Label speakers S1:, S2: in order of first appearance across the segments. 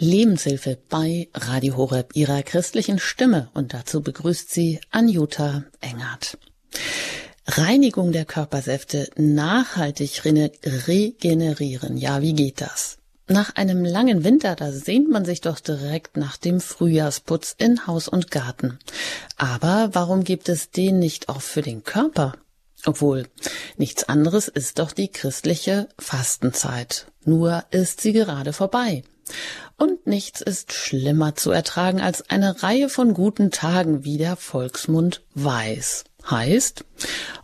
S1: Lebenshilfe bei Radio Horeb ihrer christlichen Stimme und dazu begrüßt sie Anjuta Engert. Reinigung der Körpersäfte nachhaltig regenerieren. Ja, wie geht das? Nach einem langen Winter, da sehnt man sich doch direkt nach dem Frühjahrsputz in Haus und Garten. Aber warum gibt es den nicht auch für den Körper? Obwohl, nichts anderes ist doch die christliche Fastenzeit. Nur ist sie gerade vorbei. Und nichts ist schlimmer zu ertragen als eine Reihe von guten Tagen, wie der Volksmund weiß. Heißt,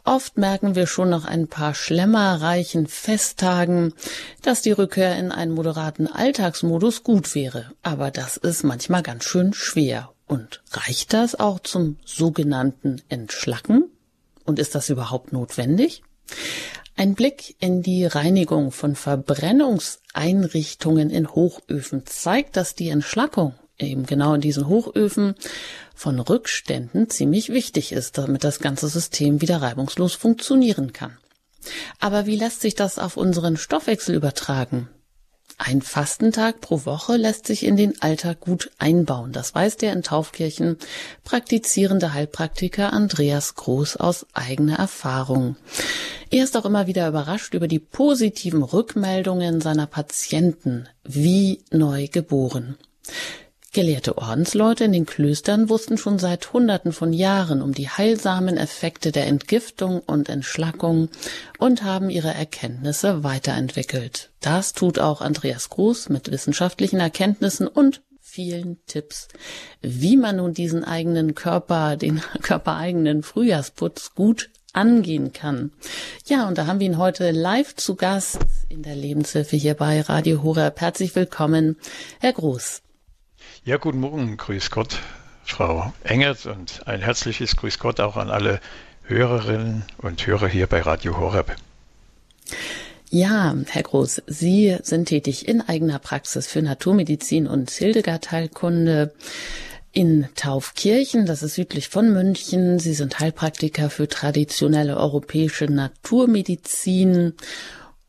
S1: oft merken wir schon nach ein paar schlemmerreichen Festtagen, dass die Rückkehr in einen moderaten Alltagsmodus gut wäre. Aber das ist manchmal ganz schön schwer. Und reicht das auch zum sogenannten Entschlacken? Und ist das überhaupt notwendig? Ein Blick in die Reinigung von Verbrennungseinrichtungen in Hochöfen zeigt, dass die Entschlackung eben genau in diesen Hochöfen von Rückständen ziemlich wichtig ist, damit das ganze System wieder reibungslos funktionieren kann. Aber wie lässt sich das auf unseren Stoffwechsel übertragen? Ein Fastentag pro Woche lässt sich in den Alltag gut einbauen. Das weiß der in Taufkirchen praktizierende Heilpraktiker Andreas Groß aus eigener Erfahrung. Er ist auch immer wieder überrascht über die positiven Rückmeldungen seiner Patienten, wie neu geboren. Gelehrte Ordensleute in den Klöstern wussten schon seit Hunderten von Jahren um die heilsamen Effekte der Entgiftung und Entschlackung und haben ihre Erkenntnisse weiterentwickelt. Das tut auch Andreas Groß mit wissenschaftlichen Erkenntnissen und vielen Tipps, wie man nun diesen eigenen Körper, den körpereigenen Frühjahrsputz gut angehen kann. Ja, und da haben wir ihn heute live zu Gast in der Lebenshilfe hier bei Radio Horeb. Herzlich willkommen, Herr Groß.
S2: Ja, guten Morgen, grüß Gott, Frau Engert und ein herzliches Grüß Gott auch an alle Hörerinnen und Hörer hier bei Radio Horeb.
S1: Ja, Herr Groß, Sie sind tätig in eigener Praxis für Naturmedizin und Hildegard-Heilkunde in Taufkirchen, das ist südlich von München. Sie sind Heilpraktiker für traditionelle europäische Naturmedizin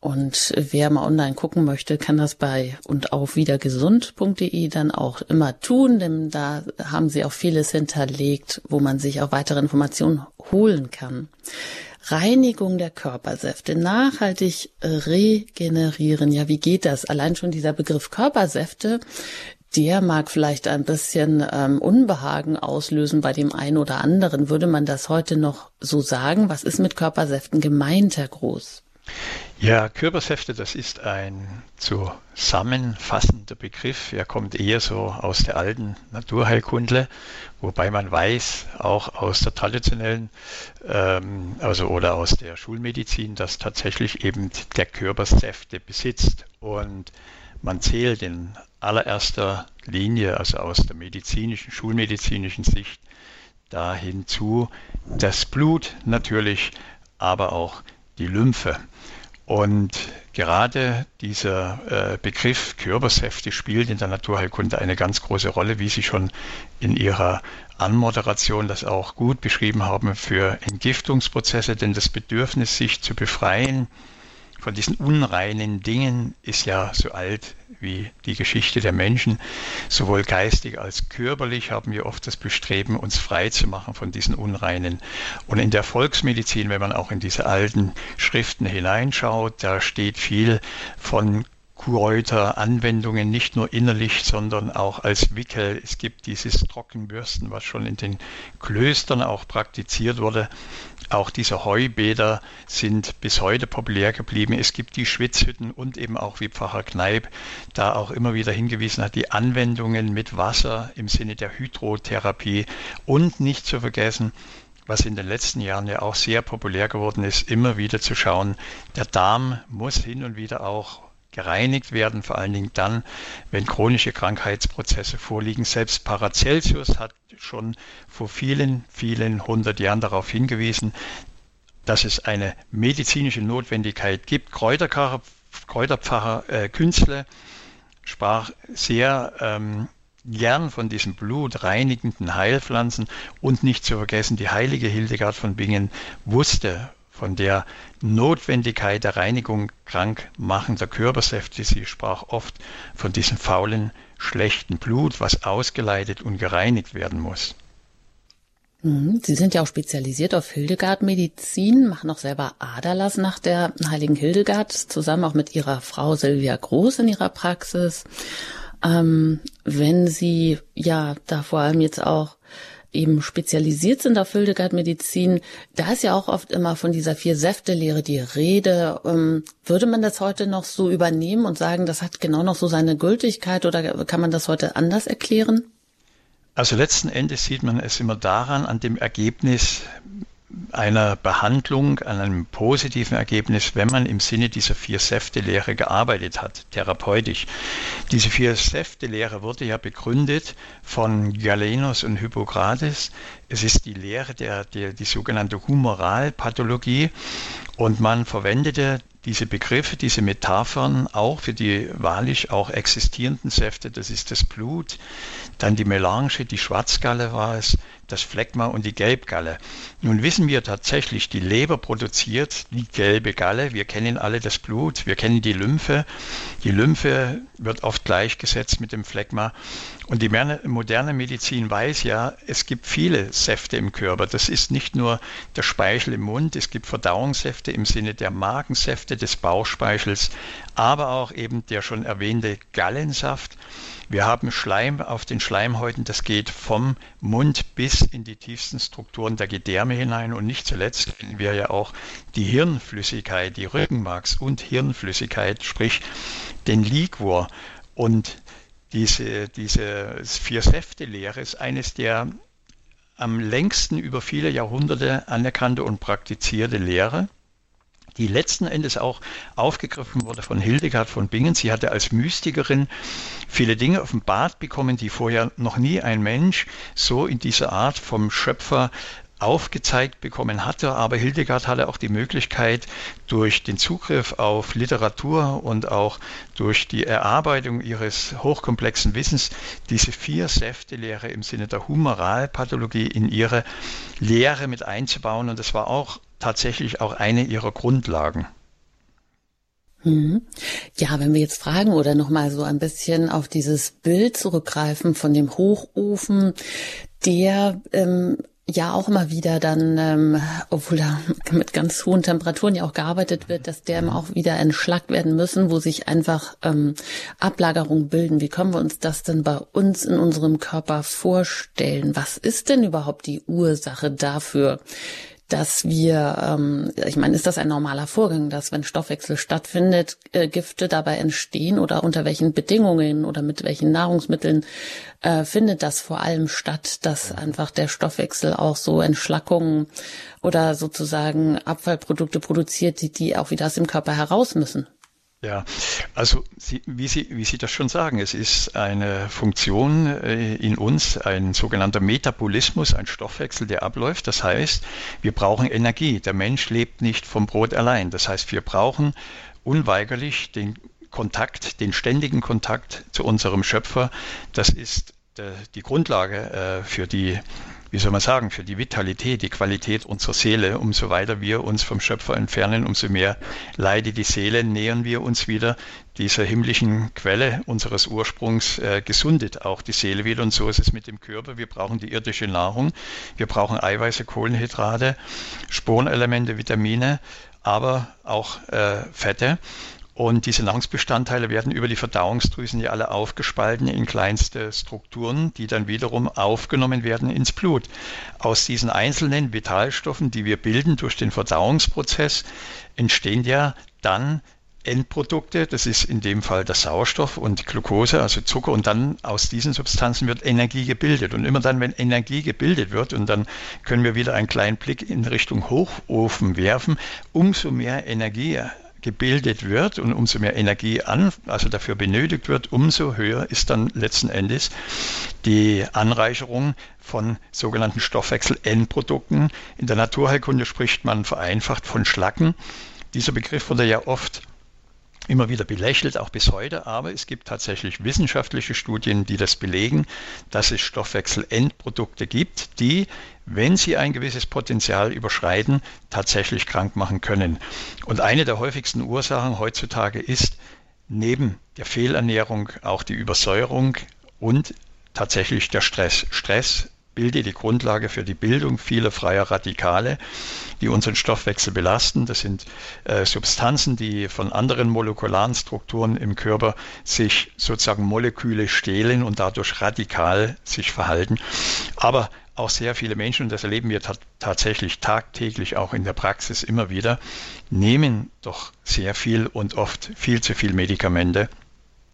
S1: und wer mal online gucken möchte, kann das bei und auf wiedergesund.de dann auch immer tun, denn da haben sie auch vieles hinterlegt, wo man sich auch weitere Informationen holen kann. Reinigung der Körpersäfte, nachhaltig regenerieren. Ja, wie geht das? Allein schon dieser Begriff Körpersäfte, der mag vielleicht ein bisschen ähm, Unbehagen auslösen bei dem einen oder anderen. Würde man das heute noch so sagen? Was ist mit Körpersäften gemeint, Herr Groß?
S2: Ja, Körpersäfte, das ist ein zusammenfassender Begriff. Er kommt eher so aus der alten Naturheilkundle, wobei man weiß, auch aus der traditionellen, ähm, also oder aus der Schulmedizin, dass tatsächlich eben der Körper Säfte besitzt. Und man zählt in allererster Linie, also aus der medizinischen, schulmedizinischen Sicht, da hinzu das Blut natürlich, aber auch die Lymphe. Und gerade dieser äh, Begriff Körpersäfte spielt in der Naturheilkunde eine ganz große Rolle, wie Sie schon in Ihrer Anmoderation das auch gut beschrieben haben, für Entgiftungsprozesse, denn das Bedürfnis, sich zu befreien, von diesen unreinen Dingen ist ja so alt wie die Geschichte der Menschen. Sowohl geistig als körperlich haben wir oft das Bestreben, uns frei zu machen von diesen Unreinen. Und in der Volksmedizin, wenn man auch in diese alten Schriften hineinschaut, da steht viel von Kräuteranwendungen, nicht nur innerlich, sondern auch als Wickel. Es gibt dieses Trockenbürsten, was schon in den Klöstern auch praktiziert wurde. Auch diese Heubäder sind bis heute populär geblieben. Es gibt die Schwitzhütten und eben auch wie Pfarrer Kneip da auch immer wieder hingewiesen hat, die Anwendungen mit Wasser im Sinne der Hydrotherapie und nicht zu vergessen, was in den letzten Jahren ja auch sehr populär geworden ist, immer wieder zu schauen, der Darm muss hin und wieder auch gereinigt werden, vor allen Dingen dann, wenn chronische Krankheitsprozesse vorliegen. Selbst Paracelsus hat schon vor vielen, vielen hundert Jahren darauf hingewiesen, dass es eine medizinische Notwendigkeit gibt. Kräuterpfarrer, Kräuterpfarrer äh, Künstler sprach sehr ähm, gern von diesen blutreinigenden Heilpflanzen und nicht zu vergessen, die heilige Hildegard von Bingen wusste von der Notwendigkeit der Reinigung krankmachender Körpersäfte. Sie sprach oft von diesem faulen, schlechten Blut, was ausgeleitet und gereinigt werden muss.
S1: Mhm. Sie sind ja auch spezialisiert auf Hildegard-Medizin, machen auch selber Aderlass nach der heiligen Hildegard, zusammen auch mit ihrer Frau Silvia Groß in ihrer Praxis. Ähm, wenn Sie ja da vor allem jetzt auch eben spezialisiert sind auf Hildegard-Medizin, da ist ja auch oft immer von dieser Vier-Säfte-Lehre die Rede. Ähm, würde man das heute noch so übernehmen und sagen, das hat genau noch so seine Gültigkeit oder kann man das heute anders erklären?
S2: Also letzten Endes sieht man es immer daran, an dem Ergebnis einer Behandlung, an einem positiven Ergebnis, wenn man im Sinne dieser Vier-Säfte-Lehre gearbeitet hat, therapeutisch. Diese Vier-Säfte-Lehre wurde ja begründet von Galenos und Hippokrates. Es ist die Lehre der, der die sogenannte Humoralpathologie und man verwendete diese Begriffe, diese Metaphern auch für die wahrlich auch existierenden Säfte, das ist das Blut, dann die Melange, die Schwarzgalle war es, das Phlegma und die Gelbgalle. Nun wissen wir tatsächlich, die Leber produziert die gelbe Galle. Wir kennen alle das Blut, wir kennen die Lymphe. Die Lymphe wird oft gleichgesetzt mit dem Phlegma. Und die moderne Medizin weiß ja, es gibt viele Säfte im Körper. Das ist nicht nur der Speichel im Mund, es gibt Verdauungssäfte im Sinne der Magensäfte des Bauchspeichels, aber auch eben der schon erwähnte Gallensaft. Wir haben Schleim auf den Schleimhäuten, das geht vom Mund bis in die tiefsten Strukturen der Gedärme hinein und nicht zuletzt kennen wir ja auch die Hirnflüssigkeit, die Rückenmarks- und Hirnflüssigkeit, sprich den Liquor. Und diese, diese Vier-Säfte-Lehre ist eines der am längsten über viele Jahrhunderte anerkannte und praktizierte Lehre die letzten Endes auch aufgegriffen wurde von Hildegard von Bingen. Sie hatte als Mystikerin viele Dinge offenbart bekommen, die vorher noch nie ein Mensch so in dieser Art vom Schöpfer aufgezeigt bekommen hatte. Aber Hildegard hatte auch die Möglichkeit, durch den Zugriff auf Literatur und auch durch die Erarbeitung ihres hochkomplexen Wissens diese vier Säfte-Lehre im Sinne der Humoralpathologie in ihre Lehre mit einzubauen. Und das war auch tatsächlich auch eine ihrer Grundlagen.
S1: Mhm. Ja, wenn wir jetzt fragen oder nochmal so ein bisschen auf dieses Bild zurückgreifen von dem Hochofen, der ähm, ja auch immer wieder dann, ähm, obwohl da mit ganz hohen Temperaturen ja auch gearbeitet wird, dass der auch wieder entschlackt werden müssen, wo sich einfach ähm, Ablagerungen bilden. Wie können wir uns das denn bei uns in unserem Körper vorstellen? Was ist denn überhaupt die Ursache dafür? Dass wir, ähm, ich meine, ist das ein normaler Vorgang, dass wenn Stoffwechsel stattfindet, äh, Gifte dabei entstehen oder unter welchen Bedingungen oder mit welchen Nahrungsmitteln äh, findet das vor allem statt, dass einfach der Stoffwechsel auch so Entschlackungen oder sozusagen Abfallprodukte produziert, die, die auch wieder aus dem Körper heraus müssen?
S2: Ja, also Sie, wie, Sie, wie Sie das schon sagen, es ist eine Funktion äh, in uns, ein sogenannter Metabolismus, ein Stoffwechsel, der abläuft. Das heißt, wir brauchen Energie. Der Mensch lebt nicht vom Brot allein. Das heißt, wir brauchen unweigerlich den Kontakt, den ständigen Kontakt zu unserem Schöpfer. Das ist äh, die Grundlage äh, für die wie soll man sagen, für die Vitalität, die Qualität unserer Seele. Umso weiter wir uns vom Schöpfer entfernen, umso mehr leidet die Seele, nähern wir uns wieder dieser himmlischen Quelle unseres Ursprungs, äh, gesundet auch die Seele wieder. Und so ist es mit dem Körper. Wir brauchen die irdische Nahrung, wir brauchen Eiweiße, Kohlenhydrate, Spurenelemente, Vitamine, aber auch äh, Fette. Und diese Nahrungsbestandteile werden über die Verdauungsdrüsen ja alle aufgespalten in kleinste Strukturen, die dann wiederum aufgenommen werden ins Blut. Aus diesen einzelnen Vitalstoffen, die wir bilden durch den Verdauungsprozess, entstehen ja dann Endprodukte, das ist in dem Fall der Sauerstoff und Glucose, also Zucker, und dann aus diesen Substanzen wird Energie gebildet. Und immer dann, wenn Energie gebildet wird, und dann können wir wieder einen kleinen Blick in Richtung Hochofen werfen, umso mehr Energie gebildet wird und umso mehr Energie an, also dafür benötigt wird, umso höher ist dann letzten Endes die Anreicherung von sogenannten Stoffwechsel-Endprodukten. In der Naturheilkunde spricht man vereinfacht von Schlacken. Dieser Begriff wurde ja oft immer wieder belächelt, auch bis heute, aber es gibt tatsächlich wissenschaftliche Studien, die das belegen, dass es Stoffwechselendprodukte gibt, die, wenn sie ein gewisses Potenzial überschreiten, tatsächlich krank machen können. Und eine der häufigsten Ursachen heutzutage ist neben der Fehlernährung auch die Übersäuerung und tatsächlich der Stress. Stress bildet die Grundlage für die Bildung vieler freier Radikale, die unseren Stoffwechsel belasten. Das sind äh, Substanzen, die von anderen molekularen Strukturen im Körper sich sozusagen Moleküle stehlen und dadurch radikal sich verhalten. Aber auch sehr viele Menschen, und das erleben wir tatsächlich tagtäglich auch in der Praxis immer wieder, nehmen doch sehr viel und oft viel zu viel Medikamente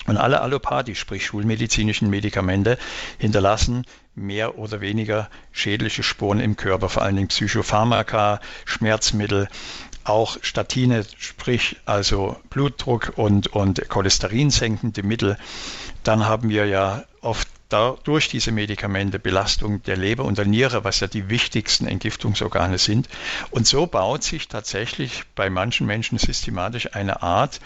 S2: und alle Allopathie, sprich schulmedizinischen Medikamente, hinterlassen mehr oder weniger schädliche Spuren im Körper, vor allen Dingen Psychopharmaka, Schmerzmittel, auch Statine, sprich also Blutdruck und, und Cholesterin senkende Mittel. Dann haben wir ja oft durch diese Medikamente Belastung der Leber und der Niere, was ja die wichtigsten Entgiftungsorgane sind. Und so baut sich tatsächlich bei manchen Menschen systematisch eine Art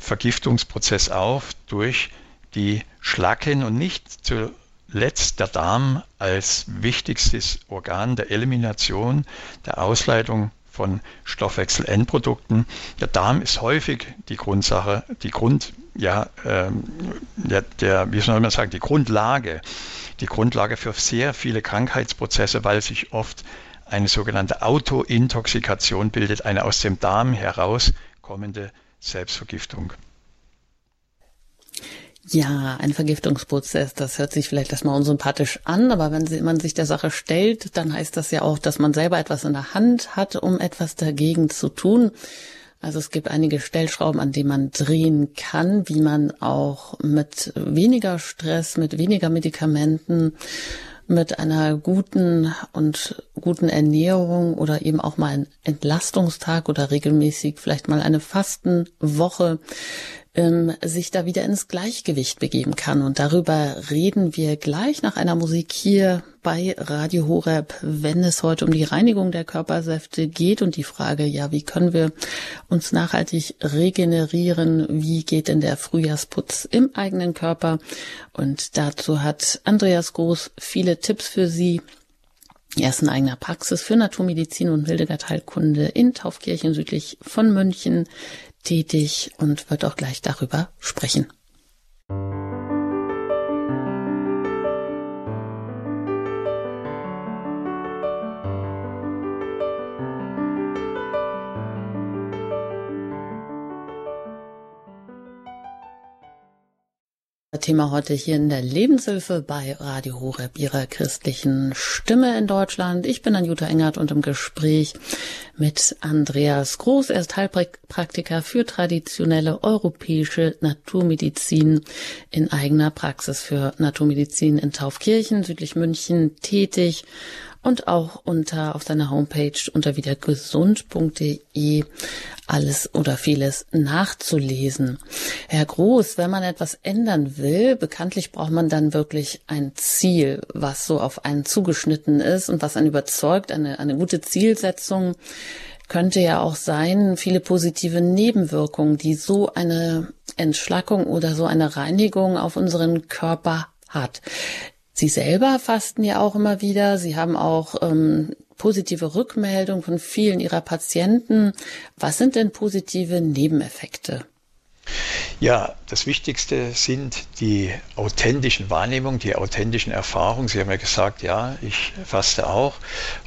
S2: Vergiftungsprozess auf durch die Schlacken und nicht zuletzt der Darm als wichtigstes Organ der Elimination, der Ausleitung von Stoffwechsel-Endprodukten. Der Darm ist häufig die Grundsache, die Grund, ja, ähm, der, der, wie soll man sagen, die Grundlage, die Grundlage für sehr viele Krankheitsprozesse, weil sich oft eine sogenannte Autointoxikation bildet, eine aus dem Darm herauskommende Selbstvergiftung.
S1: Ja, ein Vergiftungsprozess, das hört sich vielleicht erstmal unsympathisch an, aber wenn man sich der Sache stellt, dann heißt das ja auch, dass man selber etwas in der Hand hat, um etwas dagegen zu tun. Also es gibt einige Stellschrauben, an denen man drehen kann, wie man auch mit weniger Stress, mit weniger Medikamenten mit einer guten und guten Ernährung oder eben auch mal einen Entlastungstag oder regelmäßig vielleicht mal eine Fastenwoche ähm, sich da wieder ins Gleichgewicht begeben kann. Und darüber reden wir gleich nach einer Musik hier bei Radio Horeb, wenn es heute um die Reinigung der Körpersäfte geht und die Frage, ja, wie können wir uns nachhaltig regenerieren? Wie geht denn der Frühjahrsputz im eigenen Körper? Und dazu hat Andreas Groß viele Tipps für Sie. Er ist in eigener Praxis für Naturmedizin und Hildegard Heilkunde in Taufkirchen südlich von München tätig und wird auch gleich darüber sprechen. Thema heute hier in der Lebenshilfe bei Radio Horeb, ihrer christlichen Stimme in Deutschland. Ich bin Anjuta Engert und im Gespräch mit Andreas Groß. Er ist Heilpraktiker für traditionelle europäische Naturmedizin in eigener Praxis für Naturmedizin in Taufkirchen, südlich München tätig und auch unter auf seiner Homepage unter wiedergesund.de alles oder vieles nachzulesen. Herr Groß, wenn man etwas ändern will, bekanntlich braucht man dann wirklich ein Ziel, was so auf einen zugeschnitten ist und was einen überzeugt, eine, eine gute Zielsetzung könnte ja auch sein, viele positive Nebenwirkungen, die so eine Entschlackung oder so eine Reinigung auf unseren Körper hat. Sie selber fasten ja auch immer wieder. Sie haben auch ähm, positive Rückmeldungen von vielen Ihrer Patienten. Was sind denn positive Nebeneffekte?
S2: Ja, das Wichtigste sind die authentischen Wahrnehmungen, die authentischen Erfahrungen. Sie haben ja gesagt, ja, ich faste auch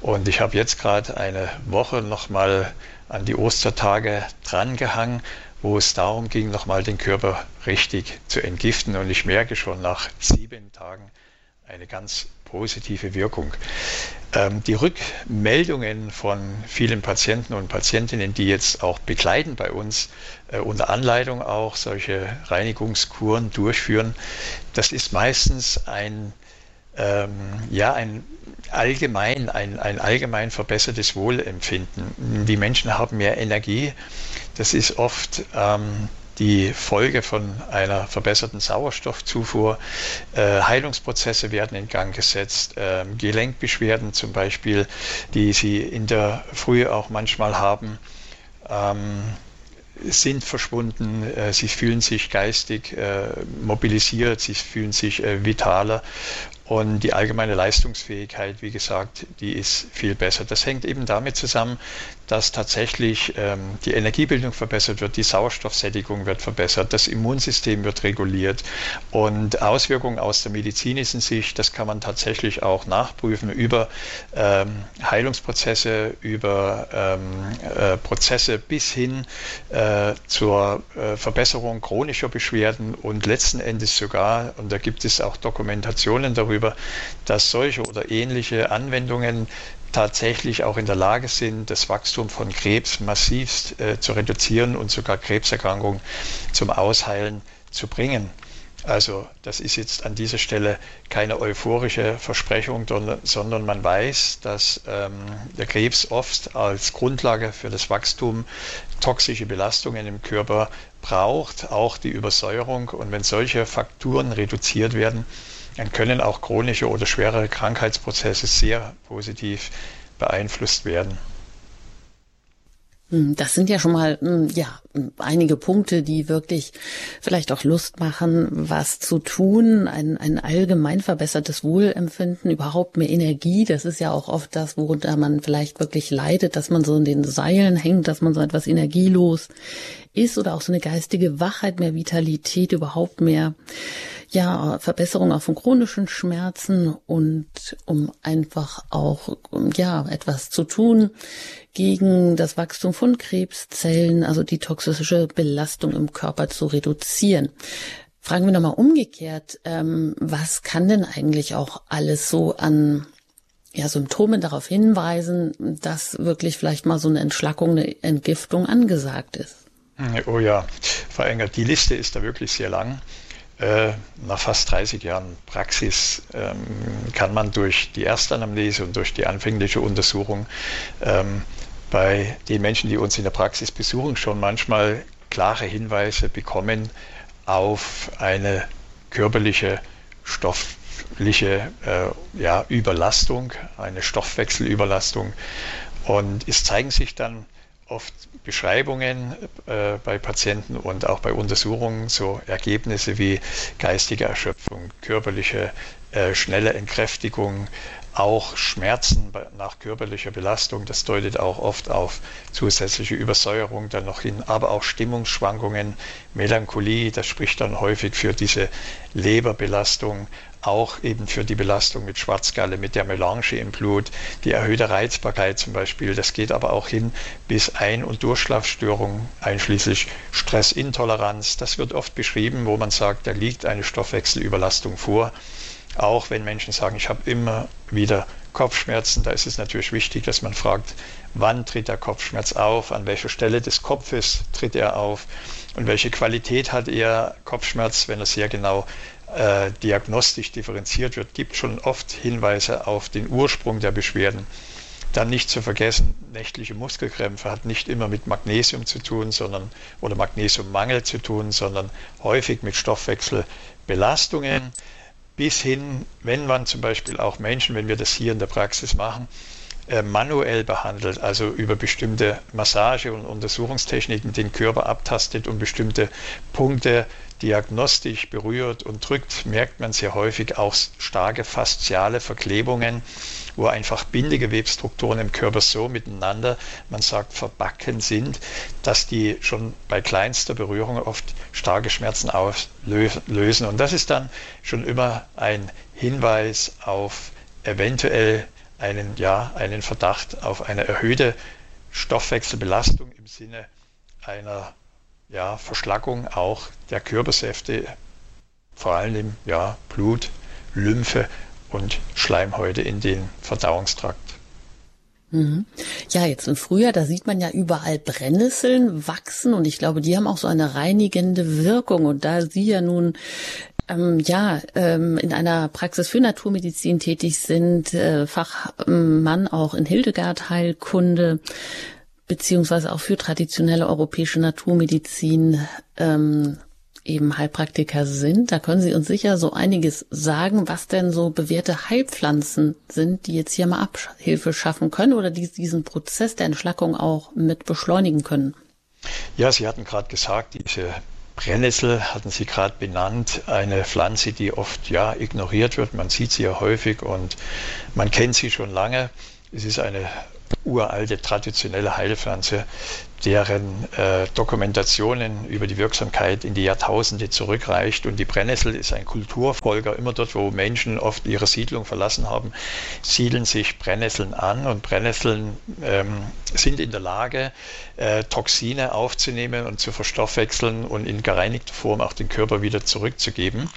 S2: und ich habe jetzt gerade eine Woche nochmal an die Ostertage drangehangen, wo es darum ging, nochmal den Körper richtig zu entgiften und ich merke schon nach sieben Tagen, eine ganz positive Wirkung. Ähm, die Rückmeldungen von vielen Patienten und Patientinnen, die jetzt auch begleiten bei uns, äh, unter Anleitung auch solche Reinigungskuren durchführen, das ist meistens ein, ähm, ja, ein allgemein, ein, ein allgemein verbessertes Wohlempfinden. Die Menschen haben mehr Energie. Das ist oft ähm, die Folge von einer verbesserten Sauerstoffzufuhr. Äh, Heilungsprozesse werden in Gang gesetzt, äh, Gelenkbeschwerden zum Beispiel, die Sie in der Früh auch manchmal haben. Ähm, sind verschwunden, äh, sie fühlen sich geistig äh, mobilisiert, sie fühlen sich äh, vitaler und die allgemeine Leistungsfähigkeit, wie gesagt, die ist viel besser. Das hängt eben damit zusammen, dass tatsächlich ähm, die Energiebildung verbessert wird, die Sauerstoffsättigung wird verbessert, das Immunsystem wird reguliert und Auswirkungen aus der medizinischen Sicht, das kann man tatsächlich auch nachprüfen über ähm, Heilungsprozesse, über ähm, äh, Prozesse bis hin äh, zur äh, Verbesserung chronischer Beschwerden und letzten Endes sogar, und da gibt es auch Dokumentationen darüber, darüber, dass solche oder ähnliche Anwendungen tatsächlich auch in der Lage sind, das Wachstum von Krebs massivst äh, zu reduzieren und sogar Krebserkrankungen zum Ausheilen zu bringen. Also das ist jetzt an dieser Stelle keine euphorische Versprechung, sondern man weiß, dass ähm, der Krebs oft als Grundlage für das Wachstum toxische Belastungen im Körper braucht, auch die Übersäuerung. Und wenn solche Faktoren reduziert werden, dann können auch chronische oder schwere Krankheitsprozesse sehr positiv beeinflusst werden.
S1: Hm, das sind ja schon mal hm, ja einige Punkte, die wirklich vielleicht auch Lust machen, was zu tun, ein, ein allgemein verbessertes Wohlempfinden, überhaupt mehr Energie. Das ist ja auch oft das, worunter man vielleicht wirklich leidet, dass man so in den Seilen hängt, dass man so etwas energielos ist oder auch so eine geistige Wachheit, mehr Vitalität, überhaupt mehr ja, Verbesserung auch von chronischen Schmerzen und um einfach auch, ja, etwas zu tun gegen das Wachstum von Krebszellen, also die toxische Belastung im Körper zu reduzieren. Fragen wir nochmal umgekehrt, ähm, was kann denn eigentlich auch alles so an ja, Symptome darauf hinweisen, dass wirklich vielleicht mal so eine Entschlackung, eine Entgiftung angesagt ist?
S2: Oh ja, Enger, die Liste ist da wirklich sehr lang. Äh, nach fast 30 Jahren Praxis ähm, kann man durch die Erstanamnese und durch die anfängliche Untersuchung ähm, bei den Menschen, die uns in der Praxis besuchen, schon manchmal klare Hinweise bekommen auf eine körperliche, stoffliche äh, ja, Überlastung, eine Stoffwechselüberlastung. Und es zeigen sich dann oft Beschreibungen äh, bei Patienten und auch bei Untersuchungen so Ergebnisse wie geistige Erschöpfung, körperliche äh, schnelle Entkräftigung, auch Schmerzen nach körperlicher Belastung, das deutet auch oft auf zusätzliche Übersäuerung dann noch hin, aber auch Stimmungsschwankungen, Melancholie, das spricht dann häufig für diese Leberbelastung, auch eben für die Belastung mit Schwarzgalle, mit der Melange im Blut, die erhöhte Reizbarkeit zum Beispiel. Das geht aber auch hin bis Ein- und Durchschlafstörungen, einschließlich Stressintoleranz. Das wird oft beschrieben, wo man sagt, da liegt eine Stoffwechselüberlastung vor. Auch wenn Menschen sagen, ich habe immer wieder Kopfschmerzen, da ist es natürlich wichtig, dass man fragt, wann tritt der Kopfschmerz auf, an welcher Stelle des Kopfes tritt er auf und welche Qualität hat er Kopfschmerz, wenn er sehr genau äh, diagnostisch differenziert wird, gibt schon oft Hinweise auf den Ursprung der Beschwerden. Dann nicht zu vergessen, nächtliche Muskelkrämpfe hat nicht immer mit Magnesium zu tun, sondern oder Magnesiummangel zu tun, sondern häufig mit Stoffwechselbelastungen bis hin, wenn man zum Beispiel auch Menschen, wenn wir das hier in der Praxis machen, äh, manuell behandelt, also über bestimmte Massage- und Untersuchungstechniken den Körper abtastet und bestimmte Punkte diagnostisch berührt und drückt, merkt man sehr häufig auch starke fasziale Verklebungen, wo einfach Bindegewebsstrukturen im Körper so miteinander, man sagt, verbacken sind, dass die schon bei kleinster Berührung oft starke Schmerzen auslösen. Und das ist dann schon immer ein Hinweis auf eventuell einen, ja, einen Verdacht auf eine erhöhte Stoffwechselbelastung im Sinne einer ja, Verschlackung auch der Körpersäfte, vor allem ja, Blut, Lymphe und Schleimhäute in den Verdauungstrakt.
S1: Mhm. Ja, jetzt im Frühjahr, da sieht man ja überall Brennnesseln wachsen und ich glaube, die haben auch so eine reinigende Wirkung. Und da Sie ja nun ähm, ja, ähm, in einer Praxis für Naturmedizin tätig sind, äh, Fachmann auch in Hildegard Heilkunde, beziehungsweise auch für traditionelle europäische Naturmedizin ähm, eben Heilpraktiker sind. Da können Sie uns sicher so einiges sagen, was denn so bewährte Heilpflanzen sind, die jetzt hier mal Abhilfe schaffen können oder die diesen Prozess der Entschlackung auch mit beschleunigen können.
S2: Ja, Sie hatten gerade gesagt, diese Brennnessel hatten Sie gerade benannt, eine Pflanze, die oft ja ignoriert wird. Man sieht sie ja häufig und man kennt sie schon lange. Es ist eine uralte traditionelle Heilpflanze, deren äh, Dokumentationen über die Wirksamkeit in die Jahrtausende zurückreicht. Und die Brennnessel ist ein Kulturfolger. Immer dort, wo Menschen oft ihre Siedlung verlassen haben, siedeln sich Brennnesseln an und Brennnesseln ähm, sind in der Lage, äh, Toxine aufzunehmen und zu verstoffwechseln und in gereinigter Form auch den Körper wieder zurückzugeben.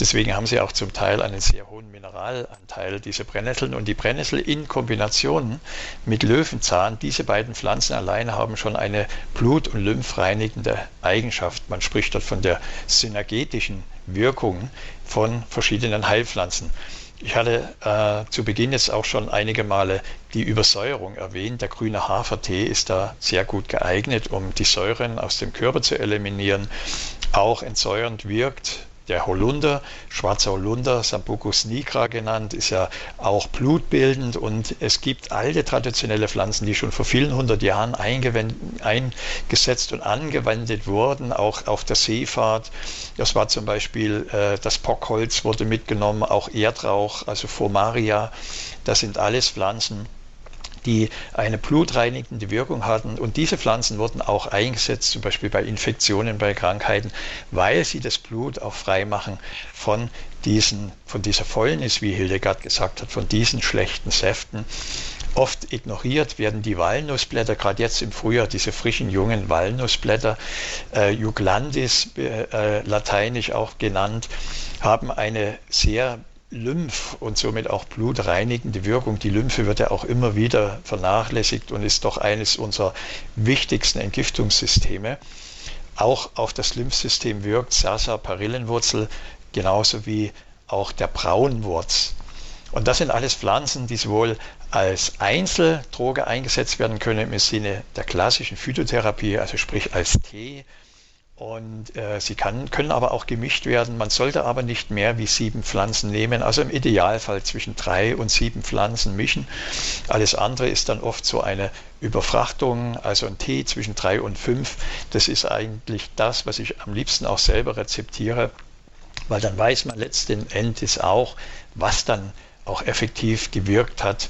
S2: Deswegen haben sie auch zum Teil einen sehr hohen Mineralanteil, diese Brennnesseln. Und die Brennnessel in Kombination mit Löwenzahn, diese beiden Pflanzen alleine haben schon eine blut- und lymphreinigende Eigenschaft. Man spricht dort von der synergetischen Wirkung von verschiedenen Heilpflanzen. Ich hatte äh, zu Beginn jetzt auch schon einige Male die Übersäuerung erwähnt. Der grüne Hafertee ist da sehr gut geeignet, um die Säuren aus dem Körper zu eliminieren. Auch entsäuernd wirkt der Holunder, schwarzer Holunder, Sambucus nigra genannt, ist ja auch blutbildend und es gibt alte traditionelle Pflanzen, die schon vor vielen hundert Jahren eingesetzt und angewendet wurden, auch auf der Seefahrt. Das war zum Beispiel äh, das Pockholz wurde mitgenommen, auch Erdrauch, also Formaria. Das sind alles Pflanzen, die eine blutreinigende Wirkung hatten. Und diese Pflanzen wurden auch eingesetzt, zum Beispiel bei Infektionen, bei Krankheiten, weil sie das Blut auch frei machen von diesen, von dieser Fäulnis, wie Hildegard gesagt hat, von diesen schlechten Säften. Oft ignoriert werden die Walnussblätter, gerade jetzt im Frühjahr, diese frischen jungen Walnussblätter, äh, Juglandis, äh, äh lateinisch auch genannt, haben eine sehr Lymph und somit auch blutreinigende Wirkung. Die Lymphe wird ja auch immer wieder vernachlässigt und ist doch eines unserer wichtigsten Entgiftungssysteme. Auch auf das Lymphsystem wirkt Sarsaparillenwurzel genauso wie auch der Braunwurz. Und das sind alles Pflanzen, die sowohl als Einzeldroge eingesetzt werden können im Sinne der klassischen Phytotherapie, also sprich als Tee und äh, sie kann, können aber auch gemischt werden. Man sollte aber nicht mehr wie sieben Pflanzen nehmen. Also im Idealfall zwischen drei und sieben Pflanzen mischen. Alles andere ist dann oft so eine Überfrachtung, also ein Tee zwischen drei und fünf. Das ist eigentlich das, was ich am liebsten auch selber rezeptiere, weil dann weiß man letzten Endes auch, was dann auch effektiv gewirkt hat.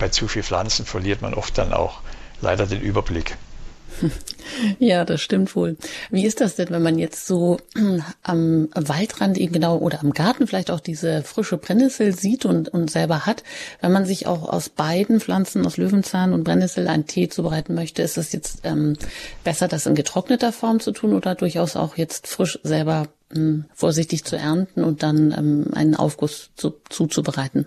S2: Bei zu viel Pflanzen verliert man oft dann auch leider den Überblick.
S1: Ja, das stimmt wohl. Wie ist das denn, wenn man jetzt so am Waldrand eben genau oder am Garten vielleicht auch diese frische Brennnessel sieht und, und selber hat, wenn man sich auch aus beiden Pflanzen, aus Löwenzahn und Brennnessel, einen Tee zubereiten möchte, ist es jetzt ähm, besser, das in getrockneter Form zu tun oder durchaus auch jetzt frisch selber ähm, vorsichtig zu ernten und dann ähm, einen Aufguss zu, zuzubereiten?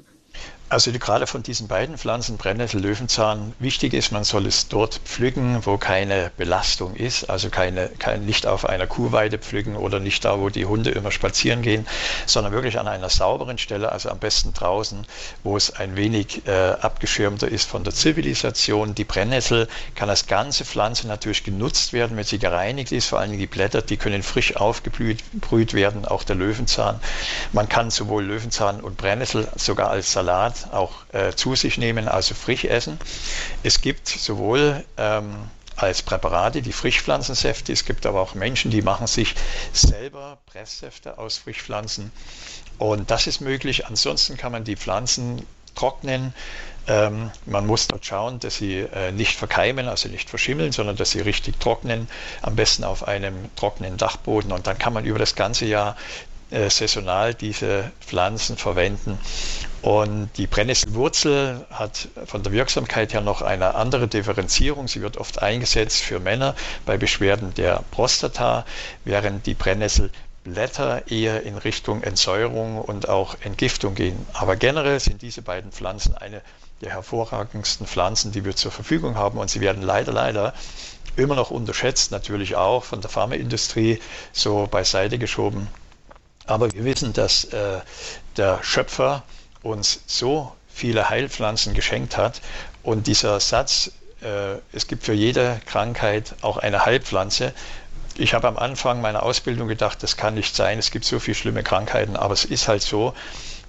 S2: Also gerade von diesen beiden Pflanzen, Brennnessel, Löwenzahn, wichtig ist, man soll es dort pflücken, wo keine Belastung ist, also keine, kein, nicht auf einer Kuhweide pflücken oder nicht da, wo die Hunde immer spazieren gehen, sondern wirklich an einer sauberen Stelle, also am besten draußen, wo es ein wenig äh, abgeschirmter ist von der Zivilisation. Die Brennnessel kann als ganze Pflanze natürlich genutzt werden, wenn sie gereinigt ist, vor allem die Blätter, die können frisch aufgebrüht werden, auch der Löwenzahn. Man kann sowohl Löwenzahn und Brennnessel sogar als Salat auch äh, zu sich nehmen, also frisch essen. Es gibt sowohl ähm, als Präparate die Frischpflanzensäfte, es gibt aber auch Menschen, die machen sich selber Presssäfte aus Frischpflanzen und das ist möglich. Ansonsten kann man die Pflanzen trocknen. Ähm, man muss dort schauen, dass sie äh, nicht verkeimen, also nicht verschimmeln, sondern dass sie richtig trocknen, am besten auf einem trockenen Dachboden. Und dann kann man über das ganze Jahr äh, saisonal diese Pflanzen verwenden. Und die Brennnesselwurzel hat von der Wirksamkeit her noch eine andere Differenzierung. Sie wird oft eingesetzt für Männer bei Beschwerden der Prostata, während die Brennnesselblätter eher in Richtung Entsäuerung und auch Entgiftung gehen. Aber generell sind diese beiden Pflanzen eine der hervorragendsten Pflanzen, die wir zur Verfügung haben. Und sie werden leider, leider immer noch unterschätzt, natürlich auch von der Pharmaindustrie so beiseite geschoben. Aber wir wissen, dass äh, der Schöpfer uns so viele Heilpflanzen geschenkt hat. Und dieser Satz, äh, es gibt für jede Krankheit auch eine Heilpflanze, ich habe am Anfang meiner Ausbildung gedacht, das kann nicht sein, es gibt so viele schlimme Krankheiten, aber es ist halt so,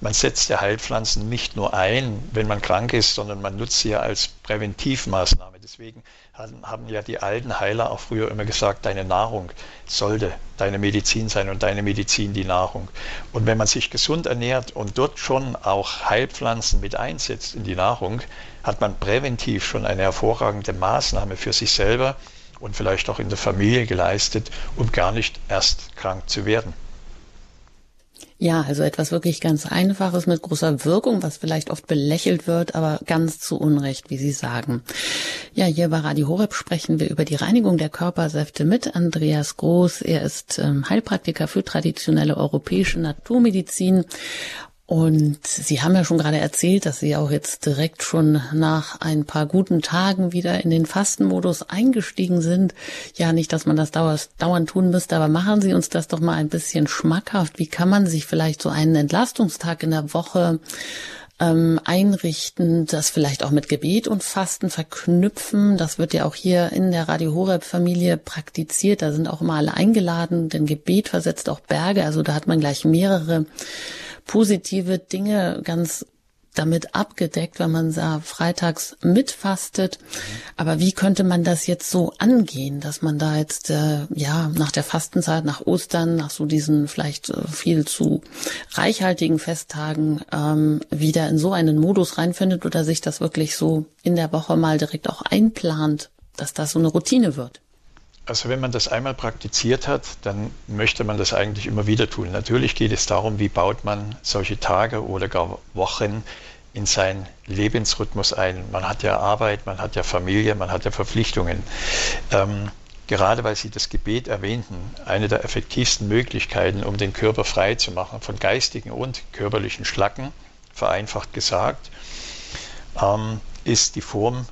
S2: man setzt ja Heilpflanzen nicht nur ein, wenn man krank ist, sondern man nutzt sie ja als Präventivmaßnahme. Deswegen haben ja die alten Heiler auch früher immer gesagt, deine Nahrung sollte deine Medizin sein und deine Medizin die Nahrung. Und wenn man sich gesund ernährt und dort schon auch Heilpflanzen mit einsetzt in die Nahrung, hat man präventiv schon eine hervorragende Maßnahme für sich selber und vielleicht auch in der Familie geleistet, um gar nicht erst krank zu werden.
S1: Ja, also etwas wirklich ganz Einfaches mit großer Wirkung, was vielleicht oft belächelt wird, aber ganz zu Unrecht, wie Sie sagen. Ja, hier bei Radio Horeb sprechen wir über die Reinigung der Körpersäfte mit Andreas Groß. Er ist ähm, Heilpraktiker für traditionelle europäische Naturmedizin und Sie haben ja schon gerade erzählt, dass Sie auch jetzt direkt schon nach ein paar guten Tagen wieder in den Fastenmodus eingestiegen sind. Ja, nicht, dass man das dauernd tun müsste, aber machen Sie uns das doch mal ein bisschen schmackhaft. Wie kann man sich vielleicht so einen Entlastungstag in der Woche ähm, einrichten, das vielleicht auch mit Gebet und Fasten verknüpfen. Das wird ja auch hier in der Radio Horeb Familie praktiziert. Da sind auch immer alle eingeladen, denn Gebet versetzt auch Berge. Also da hat man gleich mehrere positive Dinge ganz damit abgedeckt, wenn man da freitags mitfastet. Aber wie könnte man das jetzt so angehen, dass man da jetzt äh, ja nach der Fastenzeit, nach Ostern, nach so diesen vielleicht äh, viel zu reichhaltigen Festtagen ähm, wieder in so einen Modus reinfindet oder sich das wirklich so in der Woche mal direkt auch einplant, dass das so eine Routine wird?
S2: Also wenn man das einmal praktiziert hat, dann möchte man das eigentlich immer wieder tun. Natürlich geht es darum, wie baut man solche Tage oder gar Wochen in seinen Lebensrhythmus ein. Man hat ja Arbeit, man hat ja Familie, man hat ja Verpflichtungen. Ähm, gerade weil Sie das Gebet erwähnten, eine der effektivsten Möglichkeiten, um den Körper frei zu machen von geistigen und körperlichen Schlacken, vereinfacht gesagt, ähm, ist die Form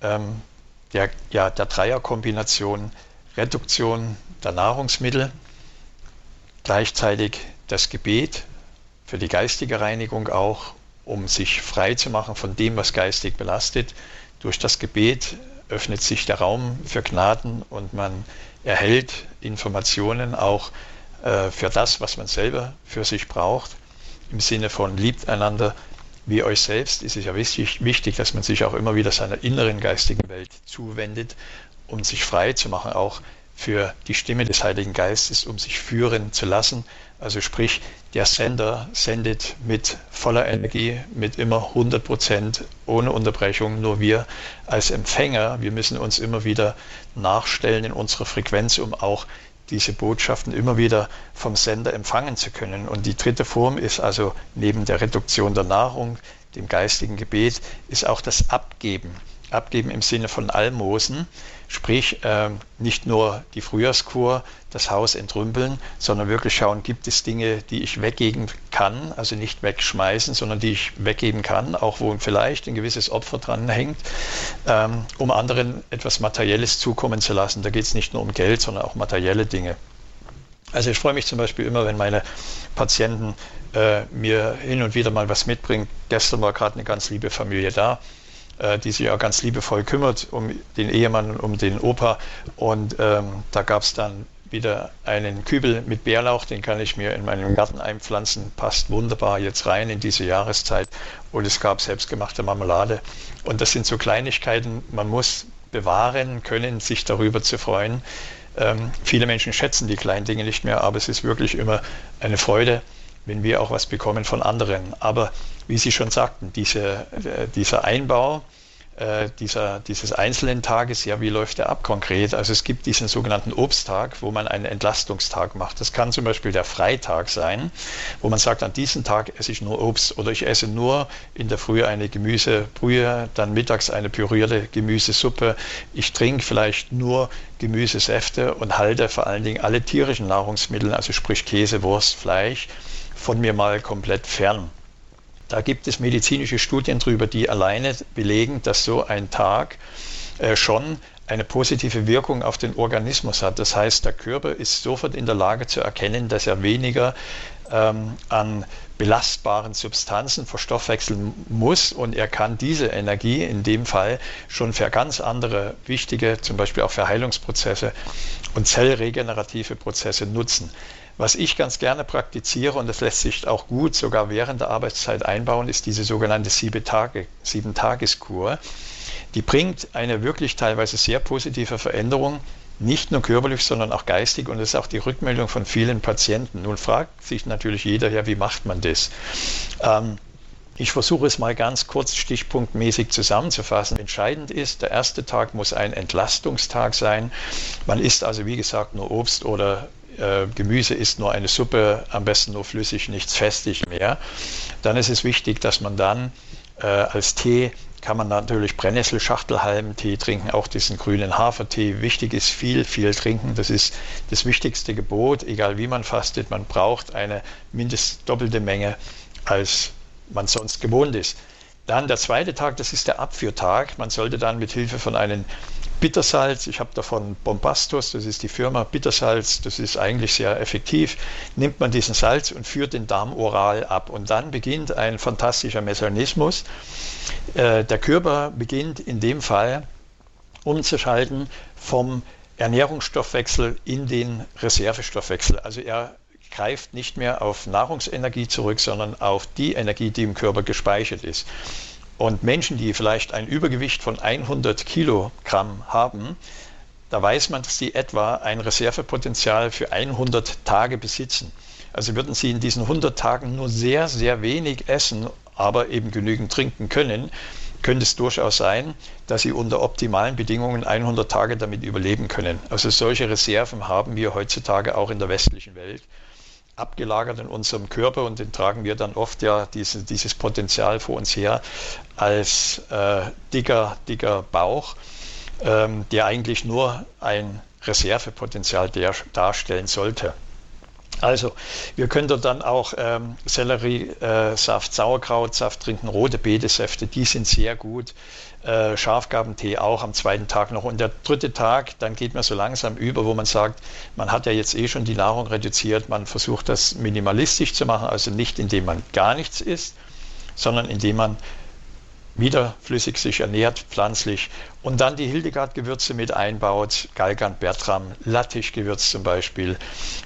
S2: ähm, der, ja, der Dreierkombination Reduktion der Nahrungsmittel, gleichzeitig das Gebet für die geistige Reinigung auch, um sich frei zu machen von dem, was geistig belastet. Durch das Gebet öffnet sich der Raum für Gnaden und man erhält Informationen auch äh, für das, was man selber für sich braucht. Im Sinne von liebt einander wie euch selbst ist es ja wichtig, wichtig, dass man sich auch immer wieder seiner inneren geistigen Welt zuwendet um sich frei zu machen, auch für die Stimme des Heiligen Geistes, um sich führen zu lassen. Also sprich, der Sender sendet mit voller Energie, mit immer 100 Prozent, ohne Unterbrechung. Nur wir als Empfänger, wir müssen uns immer wieder nachstellen in unserer Frequenz, um auch diese Botschaften immer wieder vom Sender empfangen zu können. Und die dritte Form ist also neben der Reduktion der Nahrung, dem geistigen Gebet, ist auch das Abgeben. Abgeben im Sinne von Almosen. Sprich, äh, nicht nur die Frühjahrskur, das Haus entrümpeln, sondern wirklich schauen, gibt es Dinge, die ich weggeben kann, also nicht wegschmeißen, sondern die ich weggeben kann, auch wo vielleicht ein gewisses Opfer dran hängt, ähm, um anderen etwas Materielles zukommen zu lassen. Da geht es nicht nur um Geld, sondern auch materielle Dinge. Also ich freue mich zum Beispiel immer, wenn meine Patienten äh, mir hin und wieder mal was mitbringen. Gestern war gerade eine ganz liebe Familie da die sich auch ganz liebevoll kümmert um den Ehemann um den Opa. Und ähm, da gab es dann wieder einen Kübel mit Bärlauch, den kann ich mir in meinem Garten einpflanzen, passt wunderbar jetzt rein in diese Jahreszeit. Und es gab selbstgemachte Marmelade. Und das sind so Kleinigkeiten, man muss bewahren können, sich darüber zu freuen. Ähm, viele Menschen schätzen die kleinen Dinge nicht mehr, aber es ist wirklich immer eine Freude, wenn wir auch was bekommen von anderen. Aber wie Sie schon sagten, diese, äh, dieser Einbau äh, dieser, dieses einzelnen Tages, ja, wie läuft der ab konkret? Also es gibt diesen sogenannten Obsttag, wo man einen Entlastungstag macht. Das kann zum Beispiel der Freitag sein, wo man sagt, an diesem Tag esse ich nur Obst oder ich esse nur in der Früh eine Gemüsebrühe, dann mittags eine pürierte Gemüsesuppe. Ich trinke vielleicht nur Gemüsesäfte und halte vor allen Dingen alle tierischen Nahrungsmittel, also sprich Käse, Wurst, Fleisch, von mir mal komplett fern. Da gibt es medizinische Studien darüber, die alleine belegen, dass so ein Tag äh, schon eine positive Wirkung auf den Organismus hat. Das heißt, der Körper ist sofort in der Lage zu erkennen, dass er weniger ähm, an belastbaren Substanzen verstoffwechseln muss und er kann diese Energie in dem Fall schon für ganz andere wichtige, zum Beispiel auch für Heilungsprozesse und zellregenerative Prozesse nutzen. Was ich ganz gerne praktiziere, und das lässt sich auch gut sogar während der Arbeitszeit einbauen, ist diese sogenannte Sieben-Tages-Kur. die bringt eine wirklich teilweise sehr positive Veränderung, nicht nur körperlich, sondern auch geistig. Und das ist auch die Rückmeldung von vielen Patienten. Nun fragt sich natürlich jeder, ja, wie macht man das? Ähm, ich versuche es mal ganz kurz stichpunktmäßig zusammenzufassen. Entscheidend ist, der erste Tag muss ein Entlastungstag sein. Man isst also, wie gesagt, nur Obst oder äh, Gemüse isst nur eine Suppe, am besten nur flüssig, nichts festig mehr. Dann ist es wichtig, dass man dann äh, als Tee kann man natürlich Brennnesselschachtelhalmtee trinken, auch diesen grünen Hafertee. Wichtig ist viel, viel trinken. Das ist das wichtigste Gebot, egal wie man fastet. Man braucht eine mindestens doppelte Menge als man sonst gewohnt ist. Dann der zweite Tag, das ist der Abführtag. Man sollte dann mit Hilfe von einem Bittersalz, ich habe davon Bombastus, das ist die Firma Bittersalz, das ist eigentlich sehr effektiv, nimmt man diesen Salz und führt den Darm oral ab. Und dann beginnt ein fantastischer Mechanismus. Äh, der Körper beginnt in dem Fall umzuschalten vom Ernährungsstoffwechsel in den Reservestoffwechsel. Also er greift nicht mehr auf Nahrungsenergie zurück, sondern auf die Energie, die im Körper gespeichert ist. Und Menschen, die vielleicht ein Übergewicht von 100 Kilogramm haben, da weiß man, dass sie etwa ein Reservepotenzial für 100 Tage besitzen. Also würden sie in diesen 100 Tagen nur sehr, sehr wenig essen, aber eben genügend trinken können, könnte es durchaus sein, dass sie unter optimalen Bedingungen 100 Tage damit überleben können. Also solche Reserven haben wir heutzutage auch in der westlichen Welt abgelagert in unserem Körper und den tragen wir dann oft ja diese, dieses Potenzial vor uns her als äh, dicker, dicker Bauch, ähm, der eigentlich nur ein Reservepotenzial der, darstellen sollte. Also, wir können dann auch ähm, Selleriesaft, Sauerkrautsaft trinken, rote Betesäfte, die sind sehr gut. Äh, Schafgabentee auch am zweiten Tag noch. Und der dritte Tag, dann geht man so langsam über, wo man sagt, man hat ja jetzt eh schon die Nahrung reduziert, man versucht das minimalistisch zu machen, also nicht indem man gar nichts isst, sondern indem man wieder flüssig sich ernährt, pflanzlich und dann die Hildegard-Gewürze mit einbaut, Galgant, Bertram, Lattichgewürz zum Beispiel,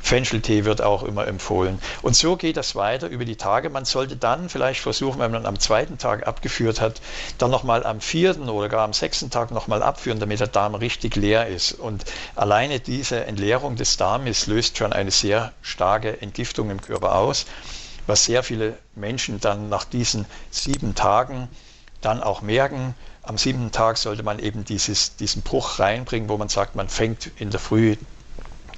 S2: Fencheltee wird auch immer empfohlen. Und so geht das weiter über die Tage. Man sollte dann vielleicht versuchen, wenn man am zweiten Tag abgeführt hat, dann nochmal am vierten oder gar am sechsten Tag nochmal abführen, damit der Darm richtig leer ist. Und alleine diese Entleerung des Darmes löst schon eine sehr starke Entgiftung im Körper aus, was sehr viele Menschen dann nach diesen sieben Tagen dann auch merken, am siebten Tag sollte man eben dieses, diesen Bruch reinbringen, wo man sagt, man fängt in der Früh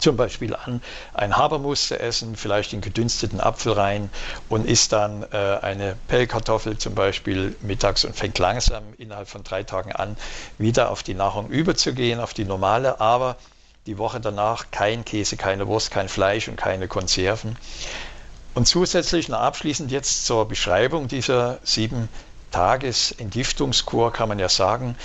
S2: zum Beispiel an, ein Habermus zu essen, vielleicht den gedünsteten Apfel rein und isst dann äh, eine Pellkartoffel zum Beispiel mittags und fängt langsam innerhalb von drei Tagen an, wieder auf die Nahrung überzugehen, auf die normale, aber die Woche danach kein Käse, keine Wurst, kein Fleisch und keine Konserven. Und zusätzlich noch abschließend jetzt zur Beschreibung dieser sieben Tagesentgiftungskur kann man ja sagen,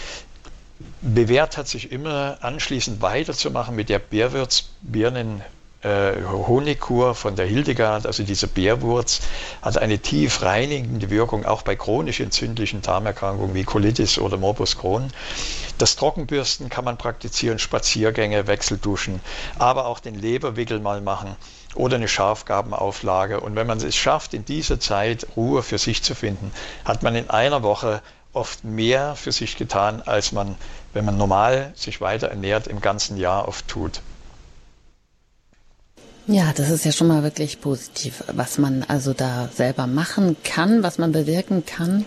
S2: bewährt hat sich immer anschließend weiterzumachen mit der Bärwürzbirnen äh, Honigkur von der Hildegard, also diese Bärwurz, hat eine tief reinigende Wirkung, auch bei chronisch entzündlichen Darmerkrankungen wie Colitis oder Morbus Crohn. Das Trockenbürsten kann man praktizieren, Spaziergänge, Wechselduschen, aber auch den Leberwickel mal machen oder eine Schafgabenauflage. Und wenn man es schafft, in dieser Zeit Ruhe für sich zu finden, hat man in einer Woche oft mehr für sich getan, als man, wenn man normal sich weiter ernährt, im ganzen Jahr oft tut.
S1: Ja, das ist ja schon mal wirklich positiv, was man also da selber machen kann, was man bewirken kann.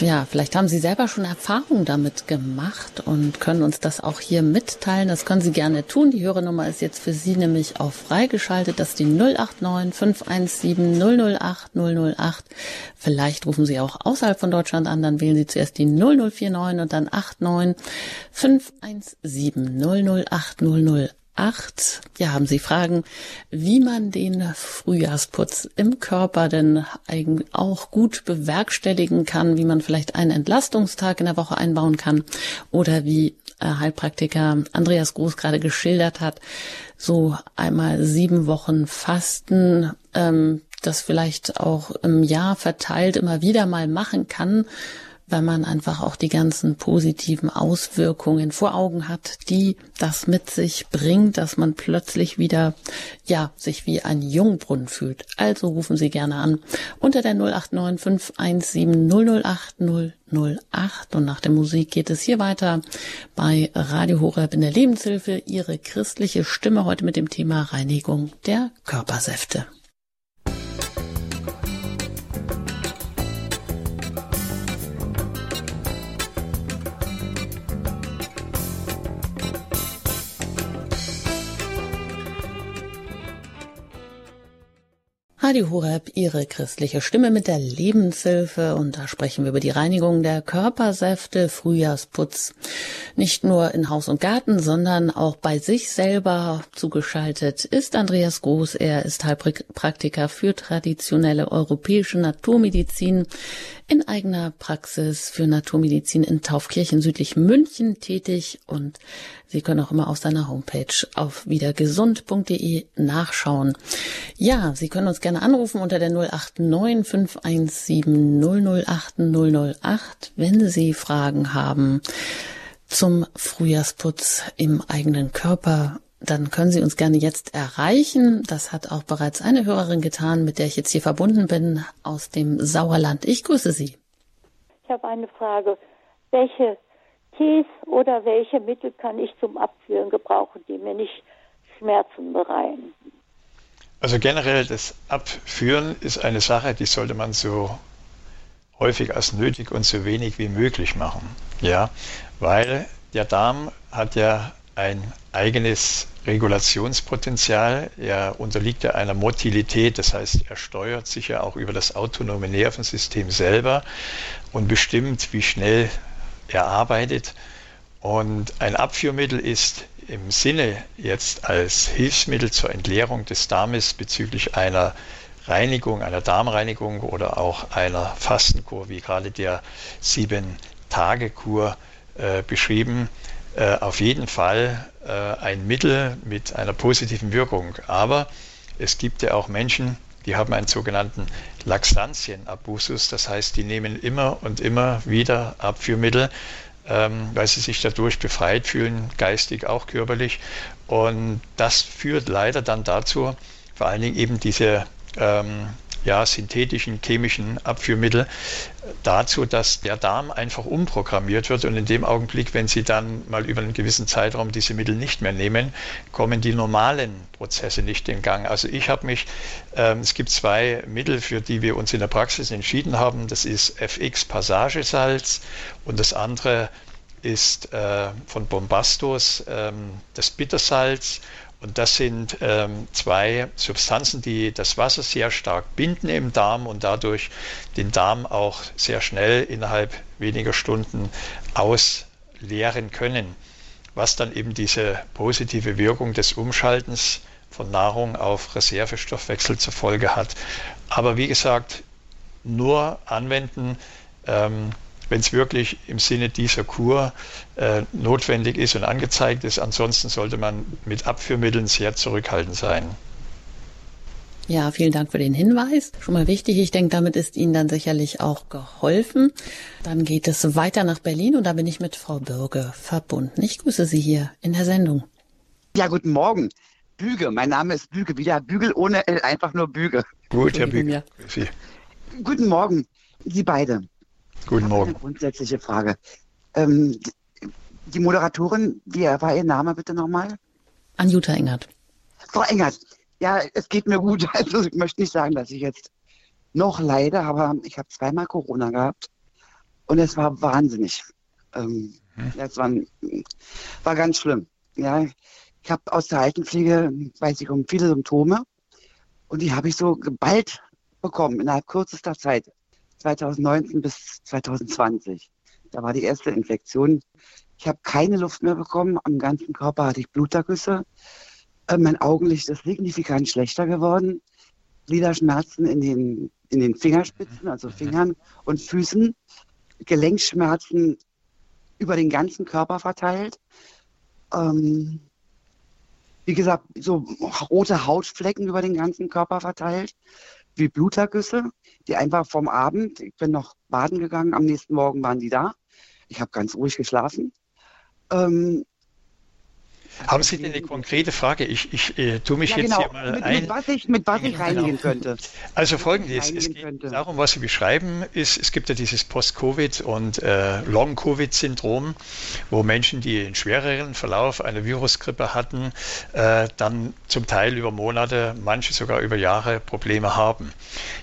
S1: Ja, vielleicht haben Sie selber schon Erfahrung damit gemacht und können uns das auch hier mitteilen. Das können Sie gerne tun. Die Hörernummer ist jetzt für Sie nämlich auch freigeschaltet. Das ist die 089 517 008 008. Vielleicht rufen Sie auch außerhalb von Deutschland an. Dann wählen Sie zuerst die 0049 und dann 89 517 008 008 acht. Ja, haben Sie Fragen, wie man den Frühjahrsputz im Körper denn auch gut bewerkstelligen kann, wie man vielleicht einen Entlastungstag in der Woche einbauen kann oder wie äh, Heilpraktiker Andreas Groß gerade geschildert hat, so einmal sieben Wochen Fasten, ähm, das vielleicht auch im Jahr verteilt immer wieder mal machen kann, wenn man einfach auch die ganzen positiven Auswirkungen vor Augen hat, die das mit sich bringt, dass man plötzlich wieder, ja, sich wie ein Jungbrunnen fühlt. Also rufen Sie gerne an unter der 089 517 008 008 und nach der Musik geht es hier weiter bei Radio Horeb in der Lebenshilfe. Ihre christliche Stimme heute mit dem Thema Reinigung der Körpersäfte. Radio Horeb, Ihre christliche Stimme mit der Lebenshilfe und da sprechen wir über die Reinigung der Körpersäfte, Frühjahrsputz. Nicht nur in Haus und Garten, sondern auch bei sich selber zugeschaltet ist Andreas Groß. Er ist Heilpraktiker für traditionelle europäische Naturmedizin in eigener Praxis für Naturmedizin in Taufkirchen südlich München tätig und Sie können auch immer auf seiner Homepage auf wiedergesund.de nachschauen. Ja, Sie können uns gerne anrufen unter der 089 517 008 008, wenn Sie Fragen haben zum Frühjahrsputz im eigenen Körper dann können Sie uns gerne jetzt erreichen. Das hat auch bereits eine Hörerin getan, mit der ich jetzt hier verbunden bin, aus dem Sauerland. Ich grüße Sie.
S3: Ich habe eine Frage. Welche Tees oder welche Mittel kann ich zum Abführen gebrauchen, die mir nicht Schmerzen bereiten?
S2: Also generell das Abführen ist eine Sache, die sollte man so häufig als nötig und so wenig wie möglich machen. Ja, weil der Darm hat ja ein eigenes Regulationspotenzial. Er unterliegt ja einer Motilität, das heißt, er steuert sich ja auch über das autonome Nervensystem selber und bestimmt, wie schnell er arbeitet. Und ein Abführmittel ist im Sinne jetzt als Hilfsmittel zur Entleerung des Darmes bezüglich einer Reinigung, einer Darmreinigung oder auch einer Fastenkur, wie gerade der Sieben-Tage-Kur äh, beschrieben, äh, auf jeden Fall äh, ein Mittel mit einer positiven Wirkung. Aber es gibt ja auch Menschen, die haben einen sogenannten Laxantienabusus, das heißt, die nehmen immer und immer wieder Abführmittel, ähm, weil sie sich dadurch befreit fühlen, geistig auch körperlich. Und das führt leider dann dazu, vor allen Dingen eben diese ähm, ja, synthetischen chemischen Abführmittel dazu, dass der Darm einfach umprogrammiert wird und in dem Augenblick, wenn Sie dann mal über einen gewissen Zeitraum diese Mittel nicht mehr nehmen, kommen die normalen Prozesse nicht in Gang. Also ich habe mich, äh, es gibt zwei Mittel, für die wir uns in der Praxis entschieden haben. Das ist FX Passagesalz und das andere ist äh, von Bombastos äh, das Bittersalz und das sind ähm, zwei Substanzen, die das Wasser sehr stark binden im Darm und dadurch den Darm auch sehr schnell innerhalb weniger Stunden ausleeren können, was dann eben diese positive Wirkung des Umschaltens von Nahrung auf Reservestoffwechsel zur Folge hat. Aber wie gesagt, nur anwenden, ähm, wenn es wirklich im Sinne dieser Kur äh, notwendig ist und angezeigt ist. Ansonsten sollte man mit Abführmitteln sehr zurückhaltend sein.
S1: Ja, vielen Dank für den Hinweis. Schon mal wichtig. Ich denke, damit ist Ihnen dann sicherlich auch geholfen. Dann geht es weiter nach Berlin und da bin ich mit Frau Bürge verbunden. Ich grüße Sie hier in der Sendung.
S4: Ja, guten Morgen. Büge, mein Name ist Büge, wieder Bügel ohne L, einfach nur Büge.
S2: Gut, Herr Büge.
S4: Guten Morgen, Sie beide.
S2: Guten Morgen. Eine
S4: grundsätzliche Frage. Ähm, die Moderatorin, wie war Ihr Name bitte nochmal?
S1: Anjuta Engert.
S4: Frau Engert, ja, es geht mir gut. Also ich möchte nicht sagen, dass ich jetzt noch leide, aber ich habe zweimal Corona gehabt und es war wahnsinnig. Ähm, hm. Das war, war ganz schlimm. Ja, ich habe aus der Altenpflege, weiß ich, um viele Symptome und die habe ich so geballt bekommen innerhalb kürzester Zeit. 2019 bis 2020. Da war die erste Infektion. Ich habe keine Luft mehr bekommen. Am ganzen Körper hatte ich Blutergüsse. Äh, mein Augenlicht ist signifikant schlechter geworden. Gliederschmerzen in den, in den Fingerspitzen, also Fingern und Füßen. Gelenkschmerzen über den ganzen Körper verteilt. Ähm, wie gesagt, so rote Hautflecken über den ganzen Körper verteilt. Wie Blutergüsse, die einfach vom Abend, ich bin noch baden gegangen, am nächsten Morgen waren die da. Ich habe ganz ruhig geschlafen. Ähm,
S2: haben Sie denn eine konkrete Frage? Ich, ich äh, tue mich
S4: ja,
S2: jetzt
S4: genau.
S2: hier mal
S4: mit,
S2: ein.
S4: Mit was ich, mit was ich
S2: Genau.
S4: reinigen könnte.
S2: Also folgendes, es geht
S4: könnte.
S2: darum, was Sie beschreiben, ist, es gibt ja dieses Post-Covid- und äh, Long-Covid-Syndrom, wo Menschen, die einen schwereren Verlauf einer Virusgrippe hatten, äh, dann zum Teil über Monate, manche sogar über Jahre Probleme haben.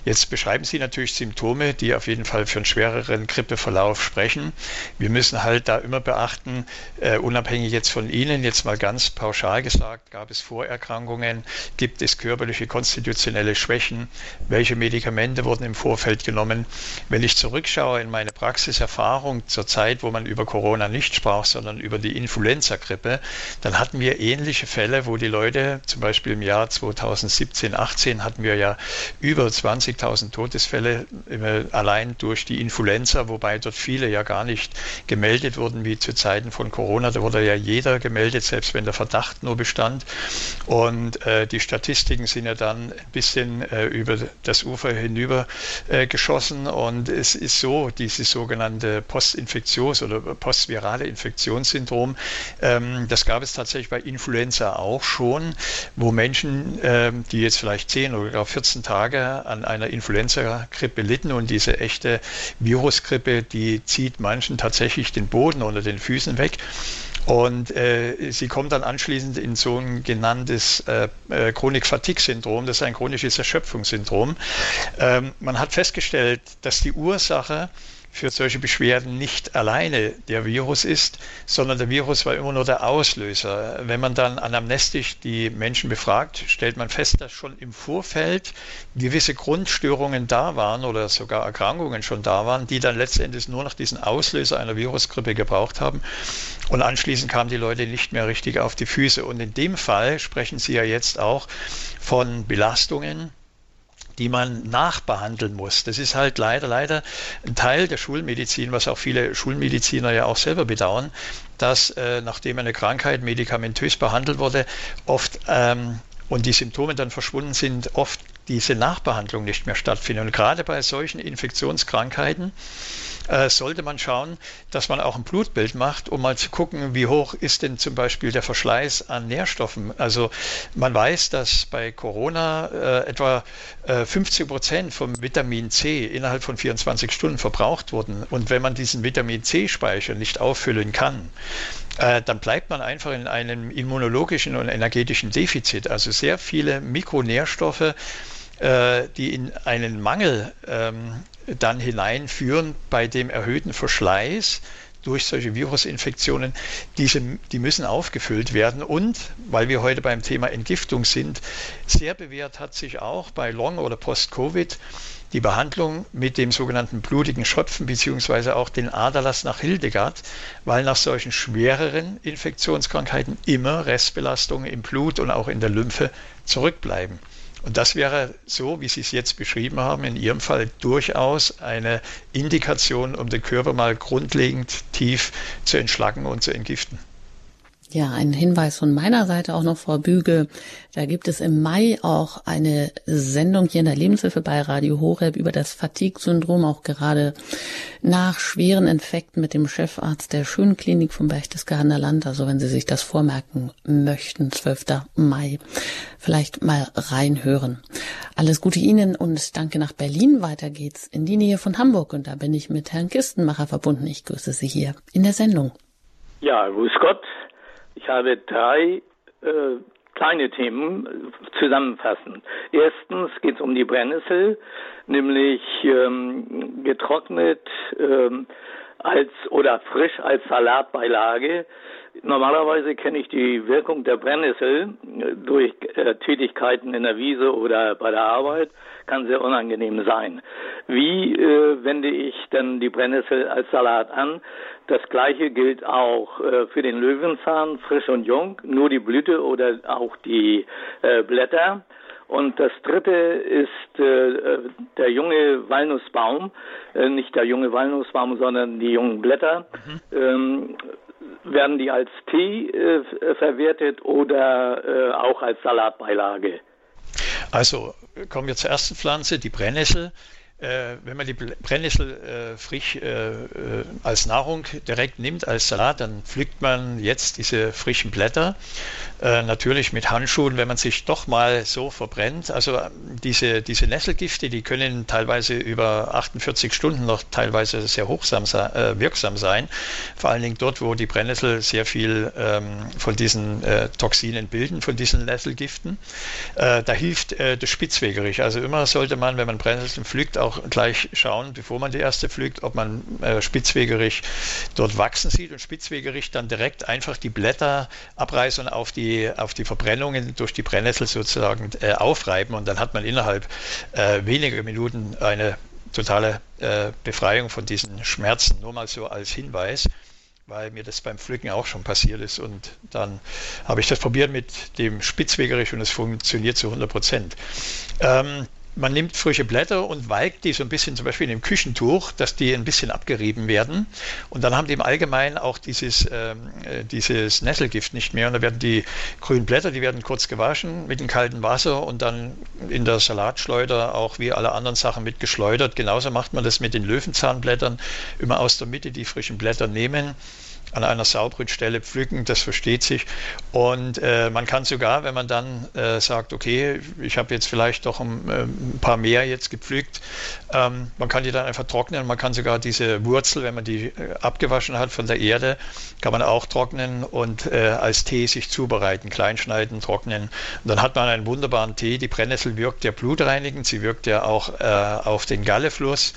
S2: Jetzt beschreiben Sie natürlich Symptome, die auf jeden Fall für einen schwereren Grippeverlauf sprechen. Wir müssen halt da immer beachten, äh, unabhängig jetzt von Ihnen, jetzt mal ganz pauschal gesagt, gab es Vorerkrankungen, gibt es körperliche, konstitutionelle Schwächen, welche Medikamente wurden im Vorfeld genommen. Wenn ich zurückschaue in meine Praxiserfahrung zur Zeit, wo man über Corona nicht sprach, sondern über die Influenza-Grippe, dann hatten wir ähnliche Fälle, wo die Leute, zum Beispiel im Jahr 2017, 18 hatten wir ja über 20.000 Todesfälle äh, allein durch die Influenza, wobei dort viele ja gar nicht gemeldet wurden wie zu Zeiten von Corona. Da wurde ja jeder gemeldet, selbst wenn der Verdacht nur bestand. Und äh, die Statistiken sind ja dann ein bisschen äh, über das Ufer hinüber äh, geschossen. Und es ist so, dieses sogenannte Postinfektions- oder postvirale Infektionssyndrom, ähm, das gab es tatsächlich bei Influenza auch schon, wo Menschen, ähm, die jetzt vielleicht 10 oder gar 14 Tage an einer Influenza-Grippe litten und diese echte Virusgrippe, die zieht manchen tatsächlich den Boden unter den Füßen weg. Und äh, sie kommt dann anschließend in so ein genanntes äh, äh, Chronik-Fatigue-Syndrom, das ist ein chronisches Erschöpfungssyndrom. Ähm, man hat festgestellt, dass die Ursache für solche Beschwerden nicht alleine der Virus ist, sondern der Virus war immer nur der Auslöser. Wenn man dann anamnestisch die Menschen befragt, stellt man fest, dass schon im Vorfeld gewisse Grundstörungen da waren oder sogar Erkrankungen schon da waren, die dann letztendlich nur noch diesen Auslöser einer Virusgrippe gebraucht haben. Und anschließend kamen die Leute nicht mehr richtig auf die Füße. Und in dem Fall sprechen Sie ja jetzt auch von Belastungen, die man nachbehandeln muss. Das ist halt leider, leider ein Teil der Schulmedizin, was auch viele Schulmediziner ja auch selber bedauern, dass äh, nachdem eine Krankheit medikamentös behandelt wurde, oft ähm, und die Symptome dann verschwunden sind, oft diese Nachbehandlung nicht mehr stattfindet. Und gerade bei solchen Infektionskrankheiten äh, sollte man schauen, dass man auch ein Blutbild macht, um mal zu gucken, wie hoch ist denn zum Beispiel der Verschleiß an Nährstoffen. Also man weiß, dass bei Corona äh, etwa äh, 50 Prozent vom Vitamin C innerhalb von 24 Stunden verbraucht wurden. Und wenn man diesen Vitamin C-Speicher nicht auffüllen kann, äh, dann bleibt man einfach in einem immunologischen und energetischen Defizit. Also sehr viele Mikronährstoffe, äh, die in einen Mangel ähm, dann hineinführen bei dem erhöhten Verschleiß durch solche Virusinfektionen, diese, die müssen aufgefüllt werden. Und weil wir heute beim Thema Entgiftung sind, sehr bewährt hat sich auch bei Long- oder Post-Covid die Behandlung mit dem sogenannten blutigen Schröpfen beziehungsweise auch den Aderlass nach Hildegard, weil nach solchen schwereren Infektionskrankheiten immer Restbelastungen im Blut und auch in der Lymphe zurückbleiben. Und das wäre so, wie Sie es jetzt beschrieben haben, in Ihrem Fall durchaus eine Indikation, um den Körper mal grundlegend tief zu entschlacken und zu entgiften.
S1: Ja, ein Hinweis von meiner Seite auch noch, Frau Bügel. Da gibt es im Mai auch eine Sendung hier in der Lebenshilfe bei Radio Horeb über das Fatigue-Syndrom, auch gerade nach schweren Infekten mit dem Chefarzt der Schönklinik vom Berchtesgadener Land. Also wenn Sie sich das vormerken möchten, 12. Mai, vielleicht mal reinhören. Alles Gute Ihnen und danke nach Berlin. Weiter geht's in die Nähe von Hamburg und da bin ich mit Herrn Kistenmacher verbunden. Ich grüße Sie hier in der Sendung.
S5: Ja, grüß Gott. Ich habe drei äh, kleine Themen zusammenfassend. Erstens geht es um die Brennnessel, nämlich ähm, getrocknet ähm, als oder frisch als Salatbeilage. Normalerweise kenne ich die Wirkung der Brennnessel durch äh, Tätigkeiten in der Wiese oder bei der Arbeit, kann sehr unangenehm sein. Wie äh, wende ich denn die Brennnessel als Salat an? Das gleiche gilt auch äh, für den Löwenzahn, frisch und jung, nur die Blüte oder auch die äh, Blätter. Und das dritte ist äh, der junge Walnussbaum, äh, nicht der junge Walnussbaum, sondern die jungen Blätter. Mhm. Ähm, werden die als Tee äh, verwertet oder äh, auch als Salatbeilage?
S2: Also kommen wir zur ersten Pflanze, die Brennnessel äh, wenn man die Brennnessel äh, frisch äh, äh, als Nahrung direkt nimmt, als Salat, dann pflückt man jetzt diese frischen Blätter. Äh, natürlich mit Handschuhen, wenn man sich doch mal so verbrennt. Also diese, diese Nesselgifte, die können teilweise über 48 Stunden noch teilweise sehr hochsam wirksam sein. Vor allen Dingen dort, wo die Brennnessel sehr viel ähm, von diesen Toxinen bilden, von diesen Nesselgiften. da hilft das Spitzwegerich. Also immer sollte man, wenn man Brennnesseln pflückt, auch auch gleich schauen, bevor man die erste pflügt, ob man äh, Spitzwegerich dort wachsen sieht und Spitzwegerich dann direkt einfach die Blätter abreißen und auf die, auf die Verbrennungen durch die Brennnessel sozusagen äh, aufreiben und dann hat man innerhalb äh, weniger Minuten eine totale äh, Befreiung von diesen Schmerzen. Nur mal so als Hinweis weil mir das beim Pflücken auch schon passiert ist. Und dann habe ich das probiert mit dem Spitzwegerich und es funktioniert zu 100 Prozent. Ähm, man nimmt frische Blätter und walkt die so ein bisschen zum Beispiel in dem Küchentuch, dass die ein bisschen abgerieben werden. Und dann haben die im Allgemeinen auch dieses, ähm, äh, dieses Nesselgift nicht mehr. Und da werden die grünen Blätter, die werden kurz gewaschen mit dem kalten Wasser und dann in der Salatschleuder auch wie alle anderen Sachen mitgeschleudert. Genauso macht man das mit den Löwenzahnblättern. Immer aus der Mitte die frischen Blätter nehmen an einer sauberen Stelle pflücken, das versteht sich. Und äh, man kann sogar, wenn man dann äh, sagt, okay, ich habe jetzt vielleicht doch ein, äh, ein, paar mehr jetzt gepflückt, ähm, man kann die dann einfach trocknen. Man kann sogar diese Wurzel, wenn man die äh, abgewaschen hat von der Erde, kann man auch trocknen und äh, als Tee sich zubereiten, kleinschneiden, trocknen. Und dann hat man einen wunderbaren Tee. Die Brennnessel wirkt ja blutreinigend, sie wirkt ja auch äh, auf den Gallefluss.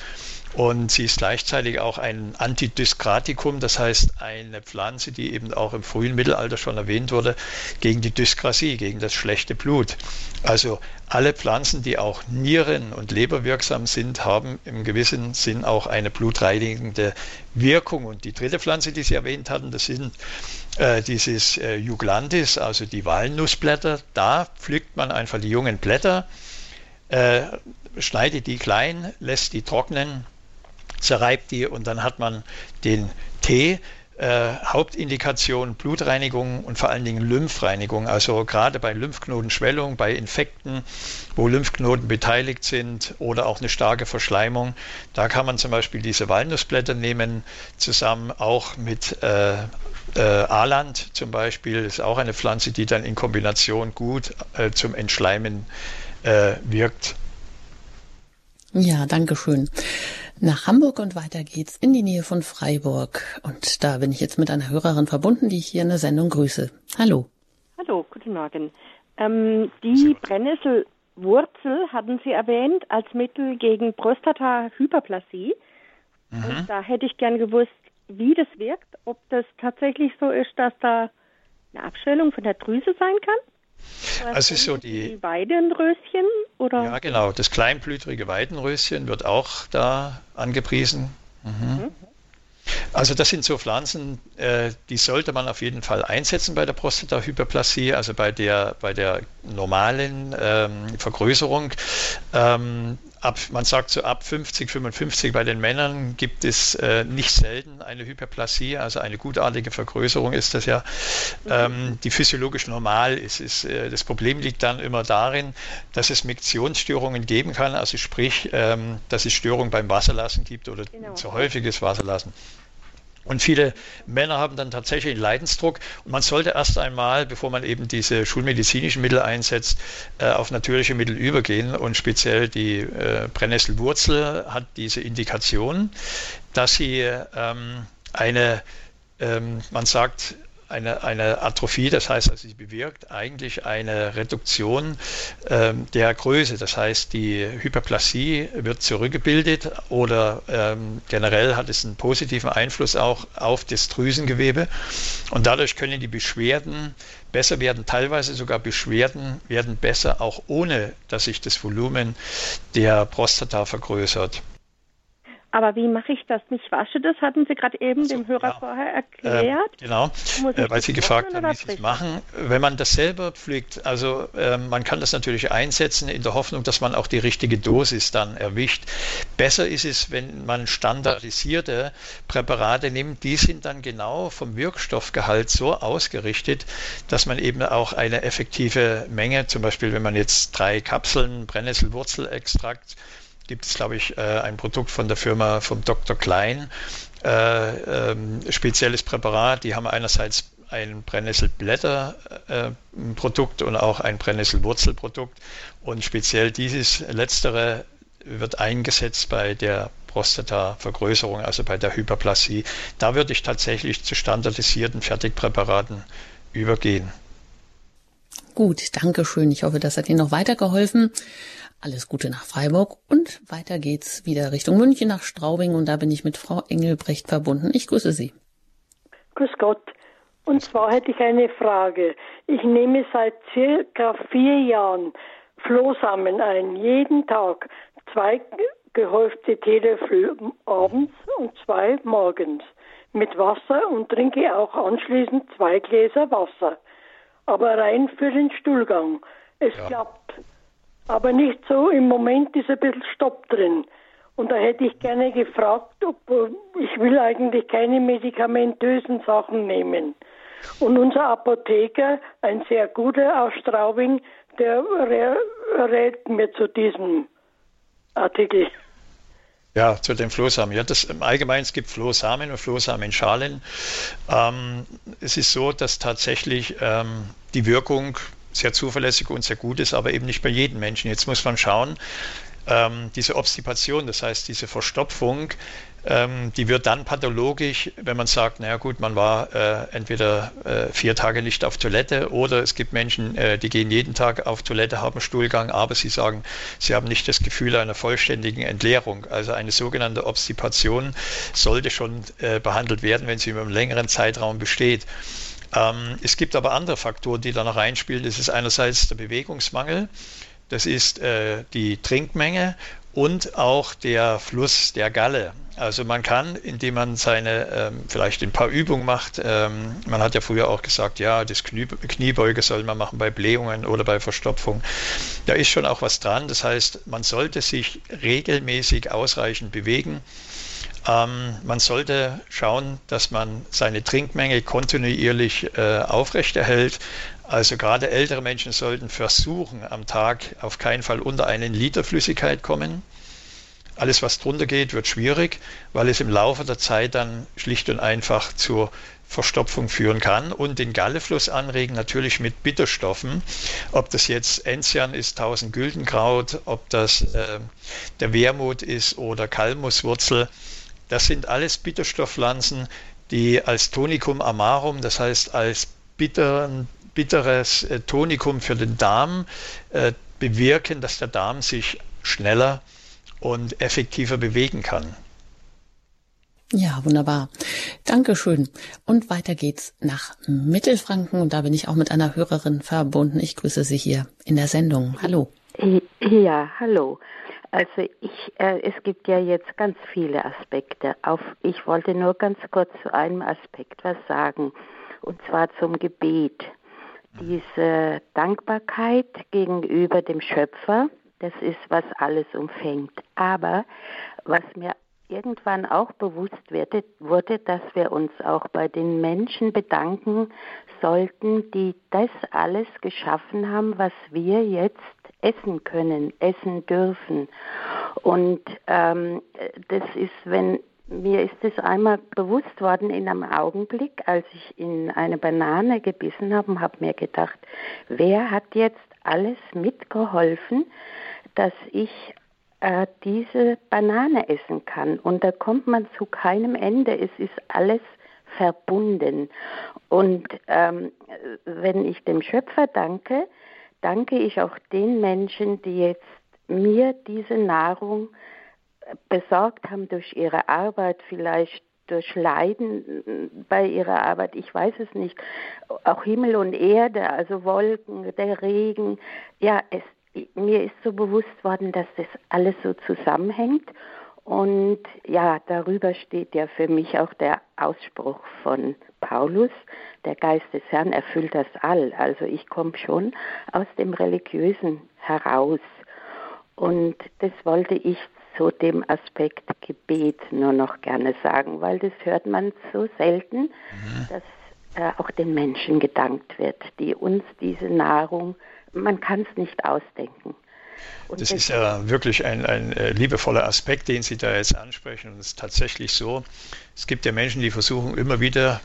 S2: Und sie ist gleichzeitig auch ein Antidyskratikum, das heißt eine Pflanze, die eben auch im frühen Mittelalter schon erwähnt wurde, gegen die Dyskrasie, gegen das schlechte Blut. Also alle Pflanzen, die auch Nieren- und Leberwirksam sind, haben im gewissen Sinn auch eine blutreinigende Wirkung. Und die dritte Pflanze, die Sie erwähnt hatten, das sind äh, dieses äh, Juglantis, also die Walnussblätter. Da pflückt man einfach die jungen Blätter, äh, schneidet die klein, lässt die trocknen zerreibt die und dann hat man den Tee. Äh, Hauptindikation Blutreinigung und vor allen Dingen Lymphreinigung. Also gerade bei Lymphknotenschwellung, bei Infekten, wo Lymphknoten beteiligt sind oder auch eine starke Verschleimung, da kann man zum Beispiel diese Walnussblätter nehmen, zusammen auch mit äh, äh, Aland zum Beispiel, ist auch eine Pflanze, die dann in Kombination gut äh, zum Entschleimen äh, wirkt.
S1: Ja, danke schön nach Hamburg und weiter geht's in die Nähe von Freiburg. Und da bin ich jetzt mit einer Hörerin verbunden, die ich hier in der Sendung grüße. Hallo.
S6: Hallo, guten Morgen. Ähm, die Brennnesselwurzel hatten Sie erwähnt als Mittel gegen Prostata-Hyperplasie. Mhm. Und da hätte ich gern gewusst, wie das wirkt, ob das tatsächlich so ist, dass da eine Abschwellung von der Drüse sein kann.
S2: Also ist so die,
S6: die Weidenröschen oder?
S2: Ja, genau. Das kleinblütrige Weidenröschen wird auch da angepriesen. Mhm. Mhm. Also das sind so Pflanzen, äh, die sollte man auf jeden Fall einsetzen bei der Prostatahyperplasie, also bei der, bei der normalen ähm, Vergrößerung. Ähm, ab, man sagt so ab 50, 55 bei den Männern gibt es äh, nicht selten eine Hyperplasie, also eine gutartige Vergrößerung ist das ja, ähm, die physiologisch normal ist. ist äh, das Problem liegt dann immer darin, dass es Miktionsstörungen geben kann, also sprich, ähm, dass es Störungen beim Wasserlassen gibt oder genau. zu häufiges Wasserlassen. Und viele Männer haben dann tatsächlich einen Leidensdruck. Und man sollte erst einmal, bevor man eben diese schulmedizinischen Mittel einsetzt, äh, auf natürliche Mittel übergehen. Und speziell die äh, Brennnesselwurzel hat diese Indikation, dass sie ähm, eine, ähm, man sagt, eine, eine Atrophie, das heißt, also sie bewirkt eigentlich eine Reduktion ähm, der Größe. Das heißt, die Hyperplasie wird zurückgebildet oder ähm, generell hat es einen positiven Einfluss auch auf das Drüsengewebe und dadurch können die Beschwerden besser werden. Teilweise sogar Beschwerden werden besser, auch ohne dass sich das Volumen der Prostata vergrößert.
S6: Aber wie mache ich das? Ich wasche das, hatten Sie gerade eben also, dem Hörer ja. vorher erklärt.
S2: Äh, genau, äh, weil Sie gefragt haben, wie Sie es machen. Wenn man das selber pflegt, also äh, man kann das natürlich einsetzen in der Hoffnung, dass man auch die richtige Dosis dann erwischt. Besser ist es, wenn man standardisierte Präparate nimmt. Die sind dann genau vom Wirkstoffgehalt so ausgerichtet, dass man eben auch eine effektive Menge, zum Beispiel wenn man jetzt drei Kapseln Brennnesselwurzelextrakt gibt es, glaube ich, äh, ein Produkt von der Firma vom Dr. Klein, äh, ähm, spezielles Präparat. Die haben einerseits ein Brennnesselblätterprodukt äh, und auch ein Brennnesselwurzelprodukt. Und speziell dieses letztere wird eingesetzt bei der Prostatavergrößerung, also bei der Hyperplasie. Da würde ich tatsächlich zu standardisierten Fertigpräparaten übergehen.
S1: Gut, danke schön. Ich hoffe, das hat Ihnen noch weitergeholfen. Alles Gute nach Freiburg und weiter geht's wieder Richtung München nach Straubing und da bin ich mit Frau Engelbrecht verbunden. Ich grüße Sie.
S7: Grüß Gott. Und zwar hätte ich eine Frage. Ich nehme seit circa vier Jahren Flohsamen ein, jeden Tag. Zwei gehäufte Teelöffel abends und zwei morgens mit Wasser und trinke auch anschließend zwei Gläser Wasser. Aber rein für den Stuhlgang. Es ja. klappt. Aber nicht so, im Moment ist ein bisschen Stopp drin. Und da hätte ich gerne gefragt, ob ich will eigentlich keine medikamentösen Sachen nehmen. Und unser Apotheker, ein sehr guter aus Straubing, der rät mir zu diesem Artikel.
S2: Ja, zu den Flohsamen. Ja, das, Im Allgemeinen, es gibt Flohsamen und Flohsamenschalen. Ähm, es ist so, dass tatsächlich ähm, die Wirkung sehr zuverlässig und sehr gut ist, aber eben nicht bei jedem Menschen. Jetzt muss man schauen, ähm, diese Obstipation, das heißt diese Verstopfung, ähm, die wird dann pathologisch, wenn man sagt, naja gut, man war äh, entweder äh, vier Tage nicht auf Toilette oder es gibt Menschen, äh, die gehen jeden Tag auf Toilette, haben Stuhlgang, aber sie sagen, sie haben nicht das Gefühl einer vollständigen Entleerung. Also eine sogenannte Obstipation sollte schon äh, behandelt werden, wenn sie über einen längeren Zeitraum besteht. Ähm, es gibt aber andere Faktoren, die da noch reinspielen. Das ist einerseits der Bewegungsmangel, das ist äh, die Trinkmenge und auch der Fluss der Galle. Also man kann, indem man seine ähm, vielleicht ein paar Übungen macht, ähm, man hat ja früher auch gesagt, ja, das Knie, Kniebeuge soll man machen bei Blähungen oder bei Verstopfung. Da ist schon auch was dran. Das heißt, man sollte sich regelmäßig ausreichend bewegen. Ähm, man sollte schauen, dass man seine Trinkmenge kontinuierlich äh, aufrechterhält. Also gerade ältere Menschen sollten versuchen, am Tag auf keinen Fall unter einen Liter Flüssigkeit kommen. Alles, was drunter geht, wird schwierig, weil es im Laufe der Zeit dann schlicht und einfach zur Verstopfung führen kann und den Gallefluss anregen, natürlich mit Bitterstoffen. Ob das jetzt Enzian ist, 1000 Güldenkraut, ob das äh, der Wermut ist oder Kalmuswurzel. Das sind alles Bitterstoffpflanzen, die als Tonicum amarum, das heißt als bitteren, bitteres äh, Tonikum für den Darm, äh, bewirken, dass der Darm sich schneller und effektiver bewegen kann.
S1: Ja, wunderbar. Dankeschön. Und weiter geht's nach Mittelfranken und da bin ich auch mit einer Hörerin verbunden. Ich grüße Sie hier in der Sendung. Hallo.
S8: Ja, hallo. Also ich, äh, es gibt ja jetzt ganz viele Aspekte. Auf, ich wollte nur ganz kurz zu einem Aspekt was sagen, und zwar zum Gebet. Diese Dankbarkeit gegenüber dem Schöpfer, das ist, was alles umfängt. Aber was mir irgendwann auch bewusst wurde, wurde, dass wir uns auch bei den Menschen bedanken sollten, die das alles geschaffen haben, was wir jetzt essen können, essen dürfen. Und ähm, das ist, wenn mir ist es einmal bewusst worden in einem Augenblick, als ich in eine Banane gebissen habe und habe mir gedacht, wer hat jetzt alles mitgeholfen, dass ich äh, diese Banane essen kann? Und da kommt man zu keinem Ende. Es ist alles verbunden. Und ähm, wenn ich dem Schöpfer danke, danke ich auch den Menschen, die jetzt mir diese Nahrung besorgt haben durch ihre Arbeit, vielleicht durch Leiden bei ihrer Arbeit, ich weiß es nicht. Auch Himmel und Erde, also Wolken, der Regen. Ja, es, mir ist so bewusst worden, dass das alles so zusammenhängt Und ja, darüber steht ja für mich auch der Ausspruch von Paulus, der Geist des Herrn erfüllt das All. Also ich komme schon aus dem Religiösen heraus. Und das wollte ich zu dem Aspekt Gebet nur noch gerne sagen, weil das hört man so selten, mhm. dass äh, auch den Menschen gedankt wird, die uns diese Nahrung, man kann es nicht ausdenken.
S2: Und das ist ja wirklich ein, ein äh, liebevoller Aspekt, den Sie da jetzt ansprechen. Und es ist tatsächlich so, es gibt ja Menschen, die versuchen immer wieder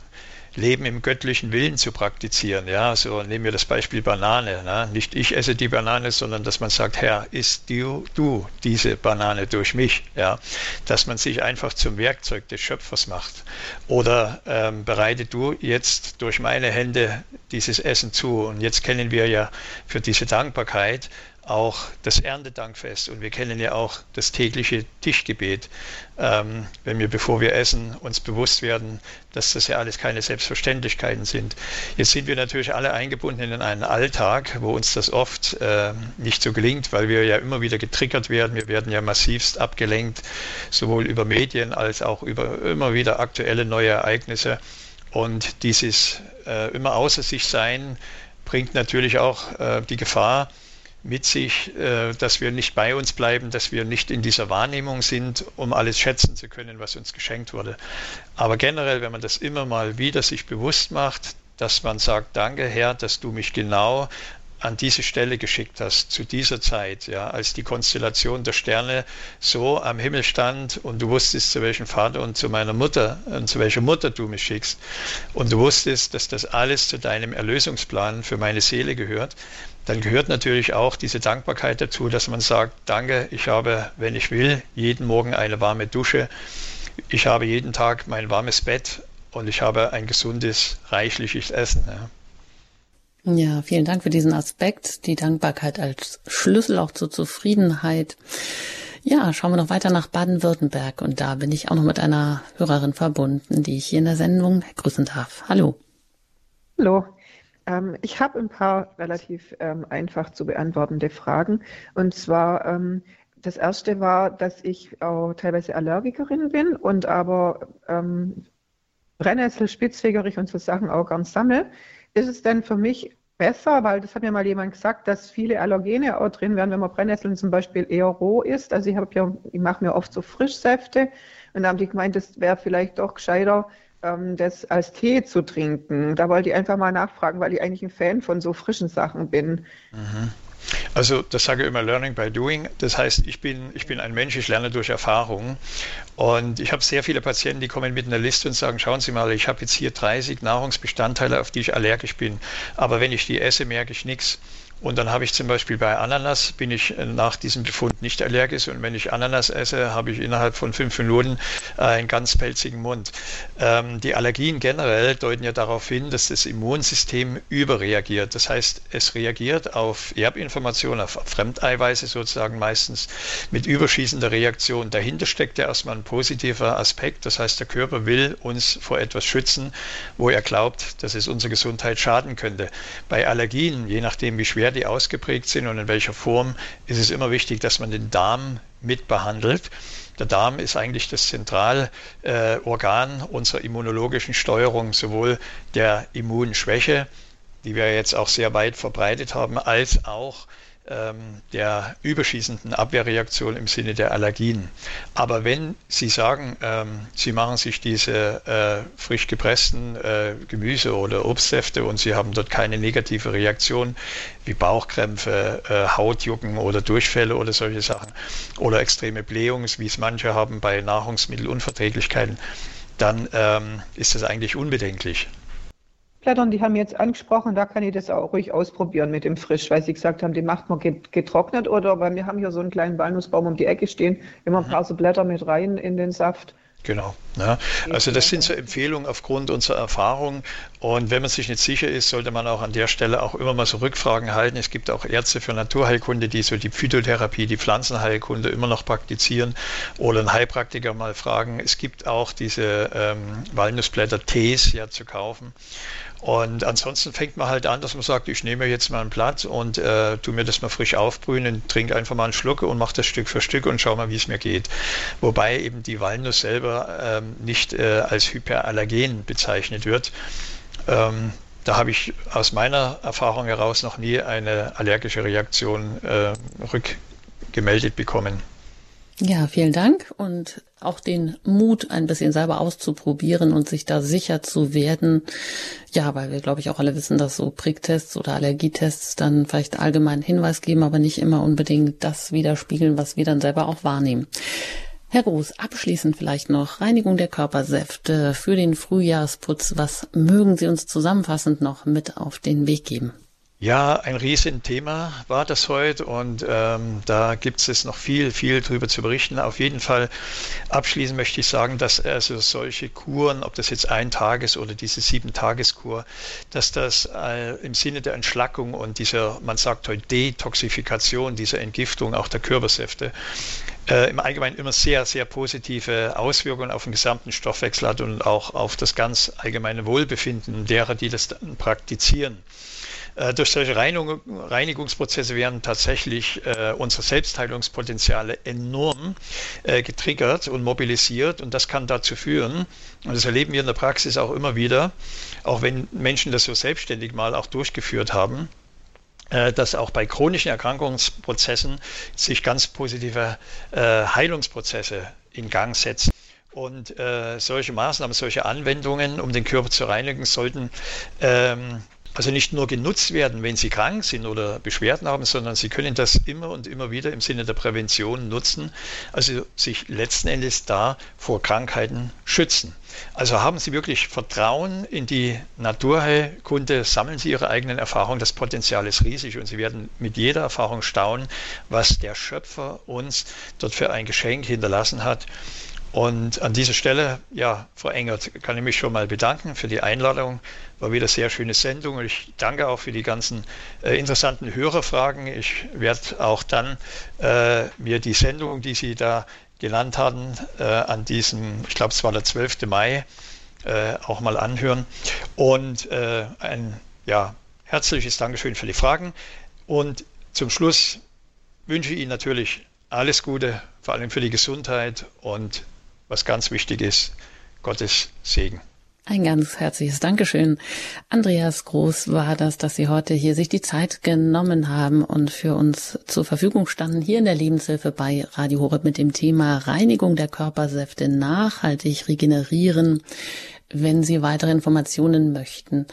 S2: Leben im göttlichen Willen zu praktizieren. Ja, so nehmen wir das Beispiel Banane. Ne? Nicht ich esse die Banane, sondern dass man sagt, Herr, isst du, du diese Banane durch mich. Ja, dass man sich einfach zum Werkzeug des Schöpfers macht. Oder ähm, bereite du jetzt durch meine Hände dieses Essen zu. Und jetzt kennen wir ja für diese Dankbarkeit auch das Erntedankfest und wir kennen ja auch das tägliche Tischgebet, ähm, wenn wir, bevor wir essen, uns bewusst werden, dass das ja alles keine Selbstverständlichkeiten sind. Jetzt sind wir natürlich alle eingebunden in einen Alltag, wo uns das oft äh, nicht so gelingt, weil wir ja immer wieder getriggert werden. Wir werden ja massivst abgelenkt, sowohl über Medien als auch über immer wieder aktuelle neue Ereignisse. Und dieses äh, immer außer sich sein bringt natürlich auch äh, die Gefahr, mit sich, äh, dass wir nicht bei uns bleiben, dass wir nicht in dieser Wahrnehmung sind, um alles schätzen zu können, was uns geschenkt wurde. Aber generell, wenn man das immer mal wieder sich bewusst macht, dass man sagt, danke Herr, dass du mich genau an diese Stelle geschickt hast, zu dieser Zeit, ja, als die Konstellation der Sterne so am Himmel stand und du wusstest, zu welchem Vater und zu meiner Mutter und zu welcher Mutter du mich schickst und du wusstest, dass das alles zu deinem Erlösungsplan für meine Seele gehört, dann gehört natürlich auch diese Dankbarkeit dazu, dass man sagt, danke, ich habe, wenn ich will, jeden Morgen eine warme Dusche, ich habe jeden Tag mein warmes Bett und ich habe ein gesundes, reichliches Essen. Ja.
S1: Ja, vielen Dank für diesen Aspekt, die Dankbarkeit als Schlüssel auch zur Zufriedenheit. Ja, schauen wir noch weiter nach Baden-Württemberg und da bin ich auch noch mit einer Hörerin verbunden, die ich hier in der Sendung grüßen darf. Hallo.
S9: Hallo, ähm, ich habe ein paar relativ ähm, einfach zu beantwortende Fragen. Und zwar, ähm, das erste war, dass ich auch teilweise Allergikerin bin und aber ähm, Brennnessel, Spitzwegerich und so Sachen auch gern sammle. Ist es denn für mich besser, weil das hat mir mal jemand gesagt, dass viele Allergene auch drin wären, wenn man Brennnesseln zum Beispiel eher roh isst. Also ich ja, ich mache mir oft so Frischsäfte und da haben die gemeint, das wäre vielleicht doch gescheiter, ähm, das als Tee zu trinken. Da wollte ich einfach mal nachfragen, weil ich eigentlich ein Fan von so frischen Sachen bin.
S2: Mhm. Also das sage ich immer Learning by Doing. Das heißt, ich bin, ich bin ein Mensch, ich lerne durch Erfahrung. Und ich habe sehr viele Patienten, die kommen mit einer Liste und sagen, schauen Sie mal, ich habe jetzt hier 30 Nahrungsbestandteile, auf die ich allergisch bin. Aber wenn ich die esse, merke ich nichts. Und dann habe ich zum Beispiel bei Ananas, bin ich äh, nach diesem Befund nicht allergisch und wenn ich Ananas esse, habe ich innerhalb von fünf Minuten äh, einen ganz pelzigen Mund. Ähm, die Allergien generell deuten ja darauf hin, dass das Immunsystem überreagiert. Das heißt, es reagiert auf Erbinformationen, auf Fremdeiweiße sozusagen meistens mit überschießender Reaktion. Dahinter steckt ja erstmal ein positiver Aspekt. Das heißt, der Körper will uns vor etwas schützen, wo er glaubt, dass es unserer Gesundheit schaden könnte. Bei Allergien, je nachdem wie schwer die ausgeprägt sind und in welcher Form, ist es immer wichtig, dass man den Darm mit behandelt. Der Darm ist eigentlich das Zentralorgan äh, unserer immunologischen Steuerung, sowohl der Immunschwäche, die wir jetzt auch sehr weit verbreitet haben, als auch der überschießenden Abwehrreaktion im Sinne der Allergien. Aber wenn Sie sagen, ähm, Sie machen sich diese äh, frisch gepressten äh, Gemüse- oder Obstsäfte und Sie haben dort keine negative Reaktion wie Bauchkrämpfe, äh, Hautjucken oder Durchfälle oder solche Sachen oder extreme Blähungen, wie es manche haben bei Nahrungsmittelunverträglichkeiten, dann ähm, ist das eigentlich unbedenklich.
S9: Blättern, die haben jetzt angesprochen, da kann ich das auch ruhig ausprobieren mit dem Frisch, weil sie gesagt haben, die macht man getrocknet oder, weil wir haben hier so einen kleinen Walnussbaum um die Ecke stehen, immer ein paar so Blätter mit rein in den Saft.
S2: Genau. Ja. Also das sind so Empfehlungen aufgrund unserer Erfahrung. Und wenn man sich nicht sicher ist, sollte man auch an der Stelle auch immer mal so Rückfragen halten. Es gibt auch Ärzte für Naturheilkunde, die so die Phytotherapie, die Pflanzenheilkunde immer noch praktizieren oder einen Heilpraktiker mal fragen. Es gibt auch diese ähm, Walnussblätter-Tees ja zu kaufen. Und ansonsten fängt man halt an, dass man sagt, ich nehme jetzt mal ein Blatt und äh, tu mir das mal frisch aufbrühen und trinke einfach mal einen Schluck und mache das Stück für Stück und schau mal, wie es mir geht. Wobei eben die Walnuss selber ähm, nicht äh, als hyperallergen bezeichnet wird. Ähm, da habe ich aus meiner Erfahrung heraus noch nie eine allergische Reaktion äh, rückgemeldet bekommen.
S1: Ja, vielen Dank und auch den Mut, ein bisschen selber auszuprobieren und sich da sicher zu werden. Ja, weil wir, glaube ich, auch alle wissen, dass so Pricktests oder Allergietests dann vielleicht allgemeinen Hinweis geben, aber nicht immer unbedingt das widerspiegeln, was wir dann selber auch wahrnehmen. Herr Groß, abschließend vielleicht noch Reinigung der Körpersäfte für den Frühjahrsputz. Was mögen Sie uns zusammenfassend noch mit auf den Weg geben?
S2: Ja, ein Riesenthema war das heute und ähm, da gibt es noch viel, viel drüber zu berichten. Auf jeden Fall abschließend möchte ich sagen, dass also solche Kuren, ob das jetzt ein Tages- oder diese sieben Tageskur, dass das äh, im Sinne der Entschlackung und dieser, man sagt heute Detoxifikation, dieser Entgiftung auch der Körpersäfte, äh, im Allgemeinen immer sehr, sehr positive Auswirkungen auf den gesamten Stoffwechsel hat und auch auf das ganz allgemeine Wohlbefinden derer, die das dann praktizieren. Äh, durch solche Reinigung, Reinigungsprozesse werden tatsächlich äh, unsere Selbstheilungspotenziale enorm äh, getriggert und mobilisiert und das kann dazu führen, und das erleben wir in der Praxis auch immer wieder, auch wenn Menschen das so selbstständig mal auch durchgeführt haben, dass auch bei chronischen Erkrankungsprozessen sich ganz positive Heilungsprozesse in Gang setzen. Und solche Maßnahmen, solche Anwendungen, um den Körper zu reinigen, sollten ähm, also nicht nur genutzt werden, wenn sie krank sind oder Beschwerden haben, sondern sie können das immer und immer wieder im Sinne der Prävention nutzen, also sich letzten Endes da vor Krankheiten schützen. Also haben Sie wirklich Vertrauen in die Naturheilkunde, sammeln Sie Ihre eigenen Erfahrungen, das Potenzial ist riesig und Sie werden mit jeder Erfahrung staunen, was der Schöpfer uns dort für ein Geschenk hinterlassen hat. Und an dieser Stelle, ja, Frau Engert, kann ich mich schon mal bedanken für die Einladung. War wieder sehr schöne Sendung ich danke auch für die ganzen äh, interessanten Hörerfragen. Ich werde auch dann äh, mir die Sendung, die Sie da genannt hatten, äh, an diesem, ich glaube, es war der 12. Mai, äh, auch mal anhören. Und äh, ein ja, herzliches Dankeschön für die Fragen. Und zum Schluss wünsche ich Ihnen natürlich alles Gute, vor allem für die Gesundheit und was ganz wichtig ist, Gottes Segen.
S1: Ein ganz herzliches Dankeschön. Andreas Groß war das, dass Sie heute hier sich die Zeit genommen haben und für uns zur Verfügung standen, hier in der Lebenshilfe bei Radio Horeb mit dem Thema Reinigung der Körpersäfte nachhaltig regenerieren. Wenn Sie weitere Informationen möchten,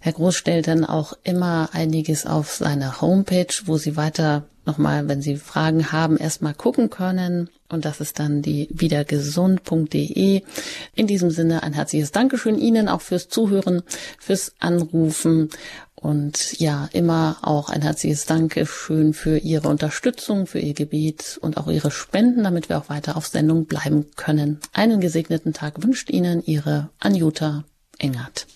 S1: Herr Groß stellt dann auch immer einiges auf seine Homepage, wo Sie weiter nochmal, wenn Sie Fragen haben, erstmal gucken können. Und das ist dann die wiedergesund.de. In diesem Sinne ein herzliches Dankeschön Ihnen auch fürs Zuhören, fürs Anrufen. Und ja, immer auch ein herzliches Dankeschön für Ihre Unterstützung, für Ihr Gebet und auch Ihre Spenden, damit wir auch weiter auf Sendung bleiben können. Einen gesegneten Tag wünscht Ihnen Ihre Anjuta Engert.